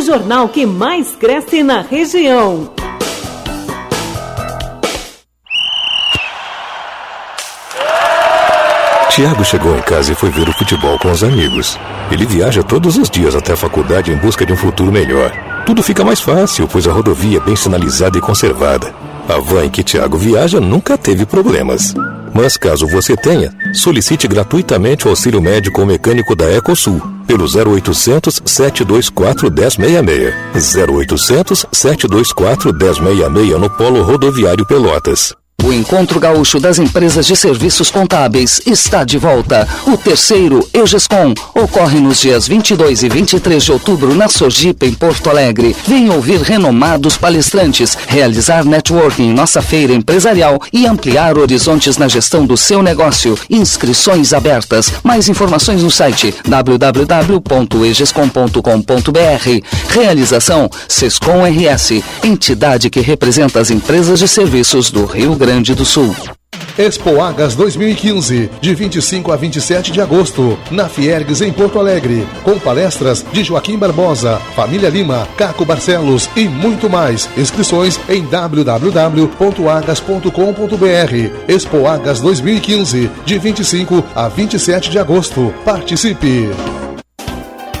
jornal que mais cresce na região. Tiago chegou em casa e foi ver o futebol com os amigos. Ele viaja todos os dias até a faculdade em busca de um futuro melhor. Tudo fica mais fácil, pois a rodovia é bem sinalizada e conservada. A van em que Tiago viaja nunca teve problemas. Mas caso você tenha, solicite gratuitamente o auxílio médico ou mecânico da Ecosul pelo 0800 724 1066. 0800 724 1066 no Polo Rodoviário Pelotas. O Encontro Gaúcho das Empresas de Serviços Contábeis está de volta. O terceiro, EGESCOM, ocorre nos dias 22 e 23 de outubro na Sojipa, em Porto Alegre. Venha ouvir renomados palestrantes, realizar networking em nossa feira empresarial e ampliar horizontes na gestão do seu negócio. Inscrições abertas. Mais informações no site www.egescom.com.br. Realização Sescom RS, entidade que representa as empresas de serviços do Rio Grande Grande do Sul. Expo Agas 2015, de 25 a 27 de agosto, na Fiergues, em Porto Alegre, com palestras de Joaquim Barbosa, Família Lima, Caco Barcelos e muito mais. Inscrições em www.agas.com.br. Expo Agas 2015, de 25 a 27 de agosto. Participe!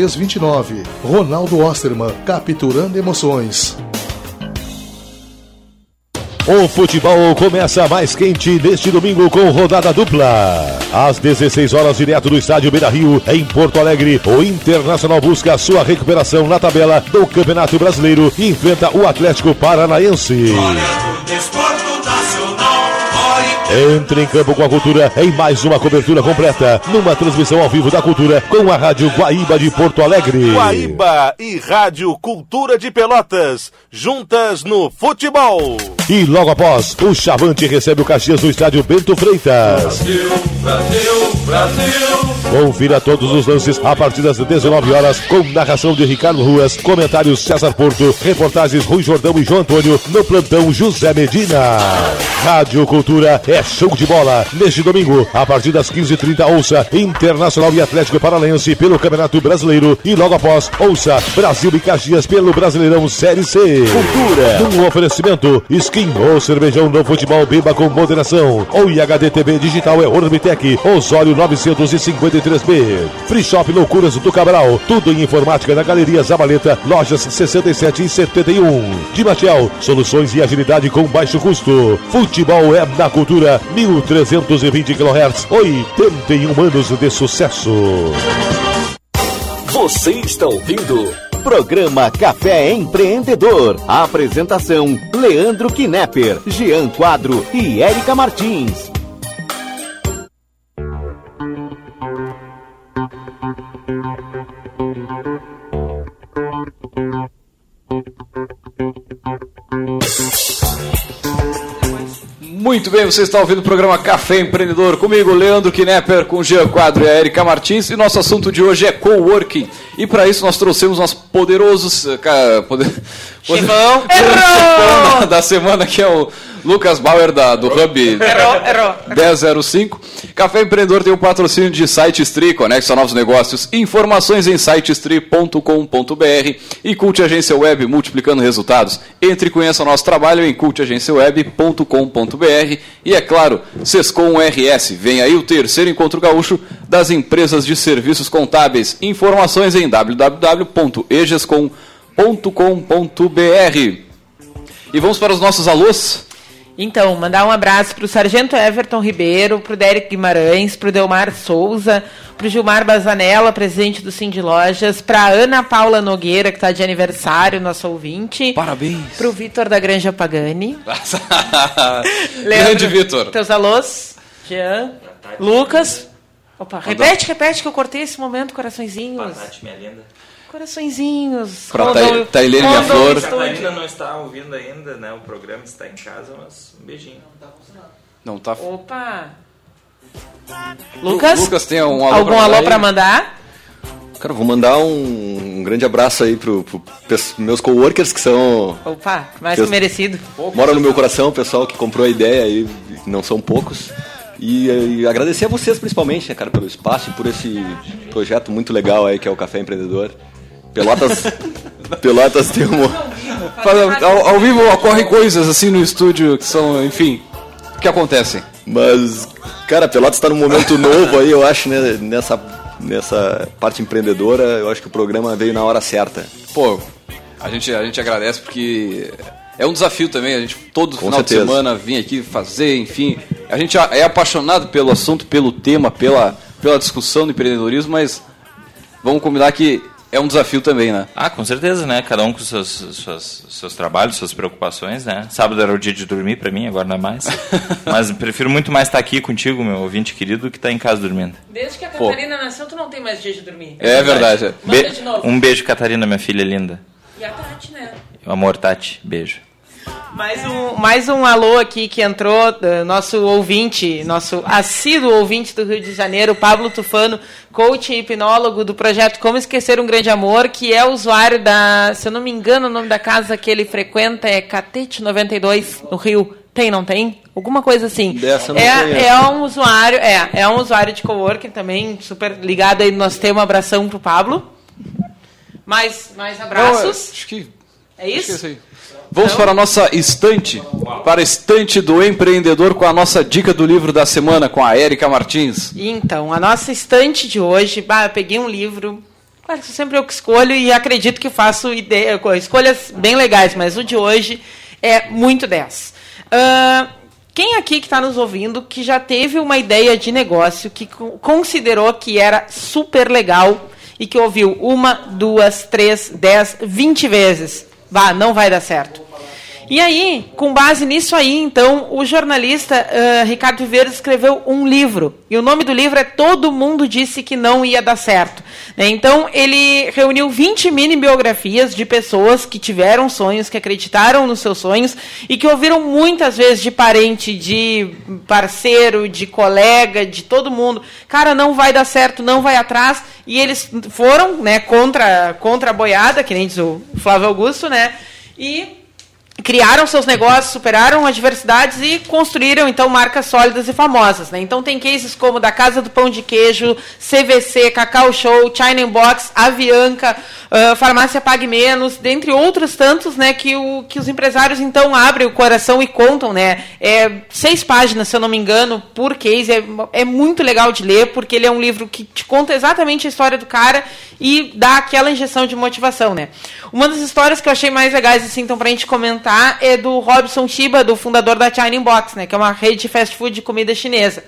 329. Ronaldo Osterman, capturando emoções. O futebol começa mais quente neste domingo com rodada dupla. Às 16 horas, direto do estádio Beira Rio, em Porto Alegre, o Internacional busca sua recuperação na tabela do Campeonato Brasileiro e enfrenta o Atlético Paranaense. Entre em campo com a cultura em mais uma cobertura completa, numa transmissão ao vivo da cultura com a Rádio Guaíba de Porto Alegre. Guaíba e Rádio Cultura de Pelotas, juntas no futebol. E logo após, o Chavante recebe o Caxias no estádio Bento Freitas. Brasil, Brasil, Brasil. Confira todos os lances a partir das 19 horas, com narração de Ricardo Ruas, comentários César Porto, reportagens Rui Jordão e João Antônio, no plantão José Medina. Rádio Cultura é show de bola. Neste domingo, a partir das 15h30, ouça Internacional e Atlético Paranaense pelo Campeonato Brasileiro. E logo após, ouça Brasil e Caxias pelo Brasileirão Série C. Cultura. Um oferecimento, skin ou cervejão no futebol, beba com moderação. Ou IHD TV Digital é Ormitec, Osório 953B. Free Shop Loucuras do Cabral, tudo em informática na Galeria Zabaleta, lojas 67 e 71. De Matiel, soluções e agilidade com baixo custo. Futebol é na cultura, 1320 kHz, 81 anos de sucesso. Você está ouvindo Programa Café Empreendedor. Apresentação: Leandro Knepper, Jean Quadro e Érica Martins. Muito bem, você está ouvindo o programa Café Empreendedor comigo, Leandro Knepper, com Jean Quadro e a Erika Martins. E nosso assunto de hoje é coworking. E para isso nós trouxemos nosso poderosos. eh, ca- Poder, Chefão. chefão da, da semana, que é o Lucas Bauer da, do Hub Errou, errou. 1005. Café Empreendedor tem o patrocínio de SiteStree, conexo a novos negócios. Informações em sitestri.com.br e Cult Agência Web, multiplicando resultados. Entre e conheça o nosso trabalho em cultagenciaweb.com.br e, é claro, Sescom RS. Vem aí o terceiro encontro gaúcho das empresas de serviços contábeis. Informações em www.egescom.com.br. E vamos para os nossos alôs? Então, mandar um abraço pro Sargento Everton Ribeiro, pro Derek Guimarães, pro Delmar Souza, pro Gilmar Bazanella, presidente do Cindy Lojas, pra Ana Paula Nogueira, que tá de aniversário, nosso ouvinte. Parabéns. Pro Vitor da Granja Pagani. Grande Vitor. Teus alôs. Jean. Lucas. Opa, repete, repete que eu cortei esse momento, coraçõezinhos. Tati, minha linda. Coraçõezinhos. Pra Tai- Tailene Minha Flor. A. Catarina não está ouvindo ainda, né? O programa está em casa, mas um beijinho. Não tá. Opa. Lucas? Lucas tem um alô Algum pra alô aí? mandar? Cara, vou mandar um, um grande abraço aí pro, pro pes- meus coworkers que são. Opa, mais que merecido. Moram no meu coração, o pessoal que comprou a ideia aí, não são poucos. E, e agradecer a vocês principalmente, né, cara, pelo espaço e por esse projeto muito legal aí que é o Café Empreendedor. Pelotas. Pelotas tem um. Ao, ao vivo ocorrem coisas assim no estúdio que são, enfim, que acontecem. Mas, cara, Pelotas está num momento novo aí, eu acho, né, nessa, nessa parte empreendedora, eu acho que o programa veio na hora certa. Pô, a gente, a gente agradece porque é um desafio também, a gente todo Com final certeza. de semana vir aqui fazer, enfim. A gente é apaixonado pelo assunto, pelo tema, pela, pela discussão do empreendedorismo, mas vamos combinar que é um desafio também, né? Ah, com certeza, né? Cada um com seus, seus, seus trabalhos, suas preocupações, né? Sábado era o dia de dormir pra mim, agora não é mais. Mas prefiro muito mais estar aqui contigo, meu ouvinte querido, do que estar em casa dormindo. Desde que a Pô. Catarina nasceu, tu não tem mais dia de dormir. É verdade. Manda Be- de novo. um beijo, Catarina, minha filha linda. E a Tati, né? Amor, Tati. Beijo. Mais um, mais um alô aqui que entrou, eh, nosso ouvinte, nosso assíduo ouvinte do Rio de Janeiro, Pablo Tufano, coach e hipnólogo do projeto Como Esquecer um Grande Amor, que é usuário da, se eu não me engano, o nome da casa que ele frequenta é Catete 92, no Rio. Tem, não tem? Alguma coisa assim. Dessa não é, conheço. é um usuário, é, é um usuário de coworking também, super ligado aí no nosso tema. Abração pro Pablo. Mais, mais abraços. acho que é isso? acho que é isso aí. Vamos para a nossa estante, para a estante do empreendedor com a nossa dica do livro da semana com a Érica Martins. Então, a nossa estante de hoje, bah, eu peguei um livro. Claro que sempre eu que escolho e acredito que faço ideia, co- escolhas bem legais, mas o de hoje é muito 10. Ah, quem aqui que está nos ouvindo que já teve uma ideia de negócio que co- considerou que era super legal e que ouviu uma, duas, três, dez, vinte vezes? Vá, não vai dar certo. E aí, com base nisso aí, então, o jornalista ah, Ricardo Viveiro escreveu um livro. E o nome do livro é Todo Mundo Disse Que Não Ia Dar Certo. né? Então, ele reuniu 20 mini biografias de pessoas que tiveram sonhos, que acreditaram nos seus sonhos e que ouviram muitas vezes de parente, de parceiro, de colega, de todo mundo. Cara, não vai dar certo, não vai atrás. E eles foram né, contra, contra a boiada, que nem diz o Flávio Augusto, né? E criaram seus negócios, superaram adversidades e construíram então marcas sólidas e famosas, né? Então tem cases como da Casa do Pão de Queijo, CVC, Cacau Show, China Box, Avianca, ah, Farmácia Pague Menos, dentre outros tantos, né? Que, o, que os empresários então abrem o coração e contam, né? É seis páginas, se eu não me engano, por case. É, é muito legal de ler porque ele é um livro que te conta exatamente a história do cara e dá aquela injeção de motivação, né? Uma das histórias que eu achei mais legais, assim, então, pra gente comentar, é do Robson Shiba, do fundador da China Box, né? Que é uma rede de fast food de comida chinesa.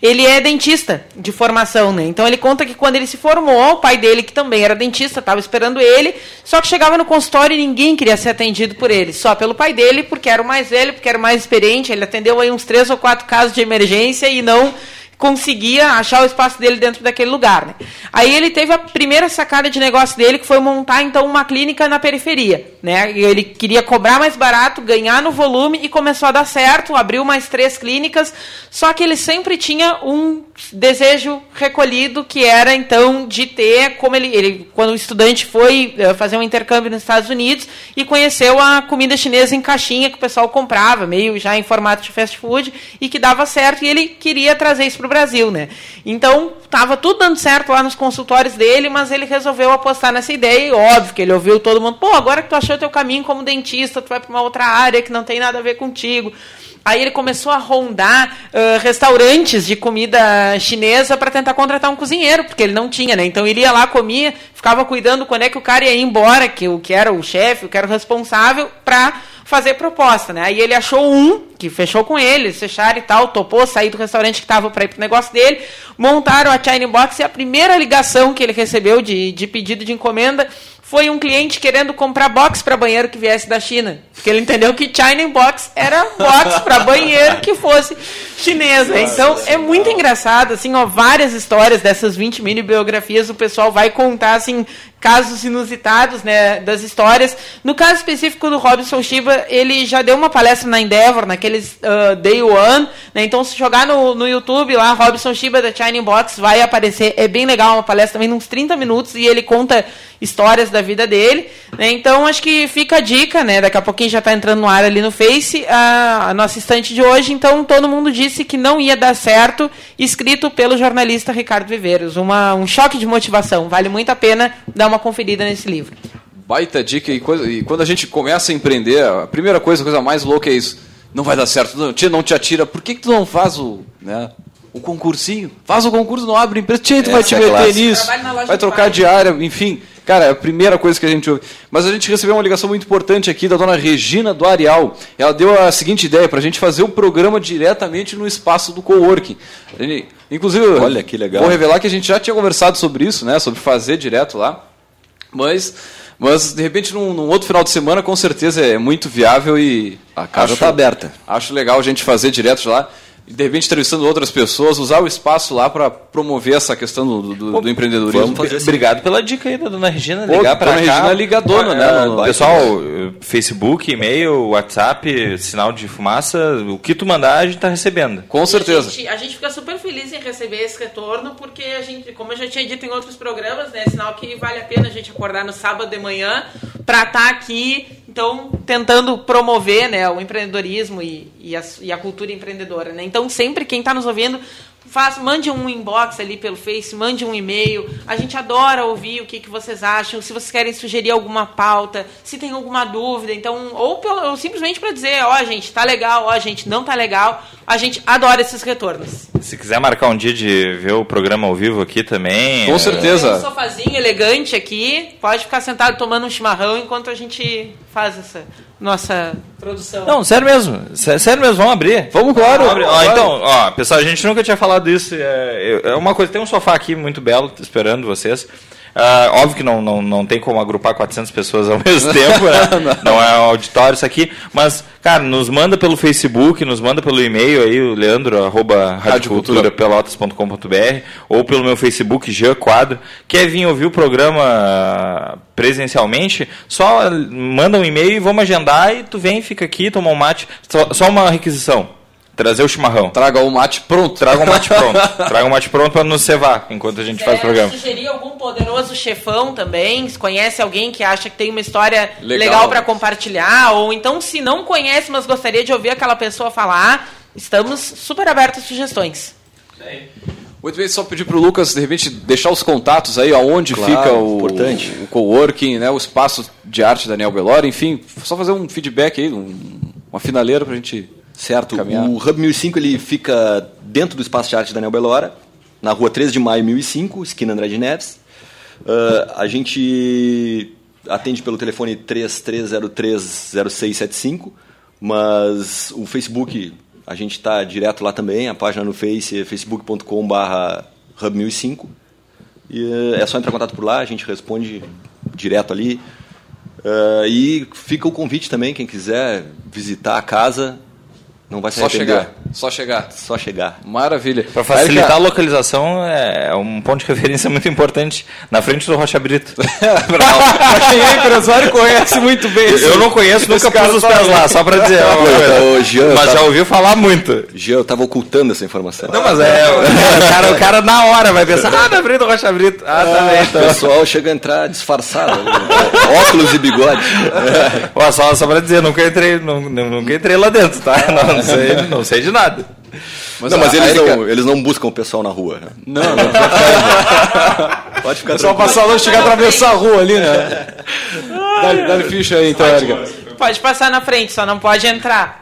Ele é dentista de formação, né? Então ele conta que quando ele se formou, o pai dele, que também era dentista, estava esperando ele, só que chegava no consultório e ninguém queria ser atendido por ele, só pelo pai dele, porque era o mais velho, porque era o mais experiente, ele atendeu aí uns três ou quatro casos de emergência e não conseguia achar o espaço dele dentro daquele lugar. Né? Aí ele teve a primeira sacada de negócio dele, que foi montar então uma clínica na periferia. Né? Ele queria cobrar mais barato, ganhar no volume e começou a dar certo, abriu mais três clínicas, só que ele sempre tinha um desejo recolhido que era então de ter, como ele, ele quando o estudante foi eh, fazer um intercâmbio nos Estados Unidos e conheceu a comida chinesa em caixinha que o pessoal comprava, meio já em formato de fast food e que dava certo e ele queria trazer isso para Brasil, né? Então estava tudo dando certo lá nos consultórios dele, mas ele resolveu apostar nessa ideia e óbvio que ele ouviu todo mundo, pô, agora que tu achou teu caminho como dentista, tu vai para uma outra área que não tem nada a ver contigo. Aí ele começou a rondar ah, restaurantes de comida chinesa para tentar contratar um cozinheiro, porque ele não tinha, né? Então ele ia lá, comia, ficava cuidando quando é que o cara ia embora, que o que era o chefe, o que era o responsável, para fazer proposta, né? Aí ele achou um que fechou com ele, fecharam e tal, topou sair do restaurante que estava para ir pro negócio dele, montaram a China Box e a primeira ligação que ele recebeu de, de pedido de encomenda foi um cliente querendo comprar box para banheiro que viesse da China. Porque ele entendeu que China Box era box para banheiro que fosse chinesa. Então é muito engraçado, assim, ó, várias histórias dessas 20 mini biografias, o pessoal vai contar, assim, casos inusitados, né, das histórias. No caso específico do Robson Shiba, ele já deu uma palestra na Endeavor, naqueles uh, Day One, né, então se jogar no, no YouTube lá, Robson Shiba da Shining Box, vai aparecer, é bem legal, uma palestra também, uns 30 minutos, e ele conta histórias da vida dele, né, então acho que fica a dica, né, daqui a pouquinho já está entrando no ar ali no Face, a, a nossa estante de hoje, então todo mundo disse que não ia dar certo, escrito pelo jornalista Ricardo Viveiros, uma, um choque de motivação, vale muito a pena dar uma conferida nesse livro. Baita dica. E, coisa, e, quando a gente começa a empreender, a primeira coisa, a coisa mais louca é isso. Não vai dar certo, não, tia, não te atira. Por que, que tu não faz o, né, o concursinho? Faz o concurso, não abre empresa. Tia, tu vai te é meter nisso. Vai trocar de área, enfim. Cara, é a primeira coisa que a gente ouve. Mas a gente recebeu uma ligação muito importante aqui da dona Regina do Arial. Ela deu a seguinte ideia para a gente fazer o programa diretamente no espaço do coworking. Inclusive, Olha, que legal. vou revelar que a gente já tinha conversado sobre isso, né? Sobre fazer direto lá. Mas, mas de repente, num, num, outro final de semana, com certeza é muito viável e. A casa está aberta. Acho legal a gente fazer direto lá de repente entrevistando outras pessoas, usar o espaço lá para promover essa questão do, do, Pô, do empreendedorismo. Assim. Obrigado pela dica aí da dona Regina, ligar para cá. Dona Regina ligadona, né? No, pessoal, Facebook, e-mail, WhatsApp, sinal de fumaça, o que tu mandar a gente está recebendo. Com certeza. A gente, a gente, fica super feliz em receber esse retorno, porque a gente, como eu já tinha dito em outros programas, né, sinal que vale a pena a gente acordar no sábado de manhã para estar tá aqui, então, tentando promover né, o empreendedorismo e, e, a, e a cultura empreendedora. Né? Então, sempre quem está nos ouvindo, faz, mande um inbox ali pelo Face, mande um e-mail. A gente adora ouvir o que, que vocês acham, se vocês querem sugerir alguma pauta, se tem alguma dúvida. Então, ou, pelo, ou simplesmente para dizer, ó, oh, gente, tá legal, ó, oh, gente, não tá legal. A gente adora esses retornos. Se quiser marcar um dia de ver o programa ao vivo aqui também. Com é... certeza. Tem um sofazinho elegante aqui, pode ficar sentado tomando um chimarrão enquanto a gente faz essa nossa produção. Não, sério mesmo. Sério mesmo, vamos abrir. Vamos, claro. Vamos abrir. Ó, então, ó, pessoal, a gente nunca tinha falado isso. É, é uma coisa, tem um sofá aqui muito belo esperando vocês. Uh, óbvio que não, não, não tem como agrupar 400 pessoas ao mesmo tempo, né? não. não é um auditório isso aqui, mas, cara, nos manda pelo Facebook, nos manda pelo e-mail aí, o leandro, arroba radioculturapelotas.com.br ou pelo meu Facebook, Jean Quadro. Quer vir ouvir o programa presencialmente, só manda um e-mail e vamos agendar e tu vem, fica aqui, toma um mate. Só, só uma requisição Trazer o chimarrão. Traga o mate pronto. Traga o mate pronto. Traga o mate pronto para nos cevar enquanto a gente faz o programa. sugerir algum poderoso chefão também? Se conhece alguém que acha que tem uma história legal, legal para compartilhar? Ou então, se não conhece, mas gostaria de ouvir aquela pessoa falar, estamos super abertos a sugestões. Muito bem, só pedir para o Lucas, de repente, deixar os contatos aí, aonde claro, fica o, importante. o coworking, né, o espaço de arte Daniel Belora, enfim, só fazer um feedback aí, um, uma finaleira para a gente Certo. Caminhar. O Hub 1005 ele fica dentro do Espaço de Arte Daniel Belora, na rua 13 de maio 1005, esquina André de Neves. Uh, a gente atende pelo telefone 33030675, mas o Facebook, a gente está direto lá também, a página no Face é facebook.com.br hub1005. E uh, é só entrar em contato por lá, a gente responde direto ali. Uh, e fica o convite também, quem quiser visitar a casa, não vai se Só chegar. Só chegar. Só chegar. Maravilha. Para facilitar a localização, é um ponto de referência muito importante. Na frente do Rocha Brito. pra quem é empresário conhece muito bem. Eu não conheço, nunca pus os pés lá, só para dizer. Ô, Jean, mas já ouviu falar muito. Jean, eu tava ocultando essa informação. Não, mas é. o, cara, o cara na hora vai pensar, ah, na frente do Rocha Brito. Ah, tá bem. Então. O pessoal chega a entrar disfarçado. Né? Óculos e bigode. Ó, só, só para dizer, nunca entrei, nunca entrei lá dentro, tá? Não, não sei, não sei de nada. Mas, não, mas eles, Erika... não, eles não buscam o pessoal na rua. Né? Não, não. Pode ficar Só passar longe, chegar a atravessar a rua ali, né? Dá-lhe dá ficha aí, então, Erika. Pode passar na frente, só não pode entrar.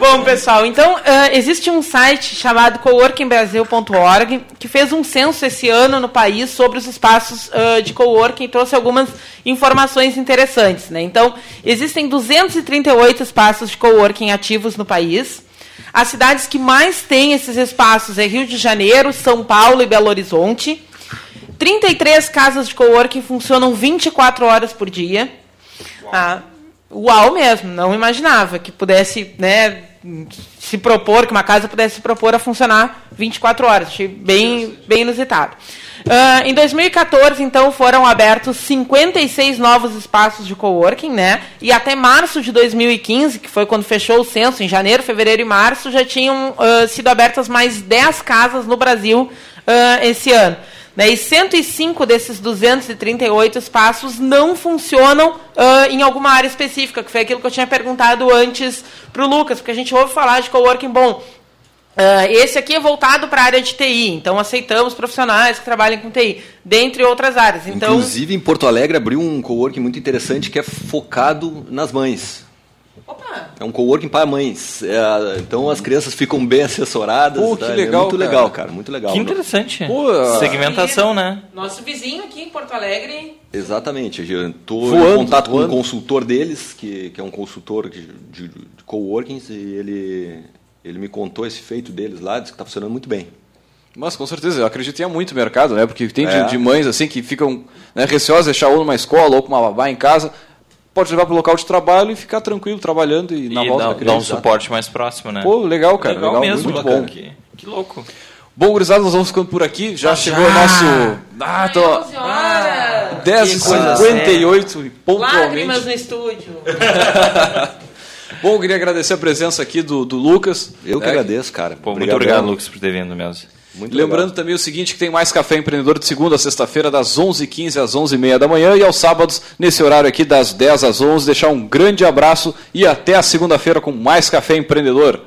Bom, pessoal, então uh, existe um site chamado coworkingbrasil.org que fez um censo esse ano no país sobre os espaços uh, de coworking e trouxe algumas informações interessantes. Né? Então, existem 238 espaços de coworking ativos no país. As cidades que mais têm esses espaços é Rio de Janeiro, São Paulo e Belo Horizonte. 33 casas de coworking funcionam 24 horas por dia. Ah, uau mesmo, não imaginava que pudesse, né, se propor, que uma casa pudesse se propor a funcionar 24 horas. Achei bem, bem inusitado. Uh, em 2014, então, foram abertos 56 novos espaços de coworking, né? E até março de 2015, que foi quando fechou o censo, em janeiro, fevereiro e março, já tinham uh, sido abertas mais 10 casas no Brasil uh, esse ano. Né, e 105 desses 238 espaços não funcionam uh, em alguma área específica, que foi aquilo que eu tinha perguntado antes para o Lucas, porque a gente ouve falar de coworking bom. Uh, esse aqui é voltado para a área de TI, então aceitamos profissionais que trabalhem com TI, dentre outras áreas. Então... Inclusive, em Porto Alegre abriu um coworking muito interessante que é focado nas mães. Opa. É um coworking para mães. É, então as crianças ficam bem assessoradas. Pô, que tá? legal, é muito cara. legal, cara. Muito legal. Que interessante. Pô, Segmentação, né? Nosso vizinho aqui em Porto Alegre. Exatamente. Estou em contato voando. com um consultor deles, que, que é um consultor de, de, de coworkings, e ele, ele me contou esse feito deles lá, disse que está funcionando muito bem. Mas com certeza, eu acredito que tenha muito mercado, né? Porque tem é. de, de, mães assim que ficam né, receosas de deixar ou numa escola ou com uma babá em casa pode levar para o local de trabalho e ficar tranquilo trabalhando e na e volta dá, dá um suporte mais próximo, né? Pô, legal, cara. Legal, legal mesmo, muito bom. Que, que louco. Bom, gurizada, nós vamos ficando por aqui. Já ah, chegou o nosso. Ah, tô... ah, 10h58 pontualmente. Lágrimas no estúdio. Bom, queria agradecer a presença aqui do, do Lucas. Eu que é, agradeço, cara. Pô, muito obrigado, Lucas, por ter vindo mesmo. Muito Lembrando legal. também o seguinte, que tem mais Café Empreendedor de segunda a sexta-feira, das 11h15 às 11h30 da manhã, e aos sábados, nesse horário aqui, das 10 às 11 Deixar um grande abraço e até a segunda-feira com mais Café Empreendedor.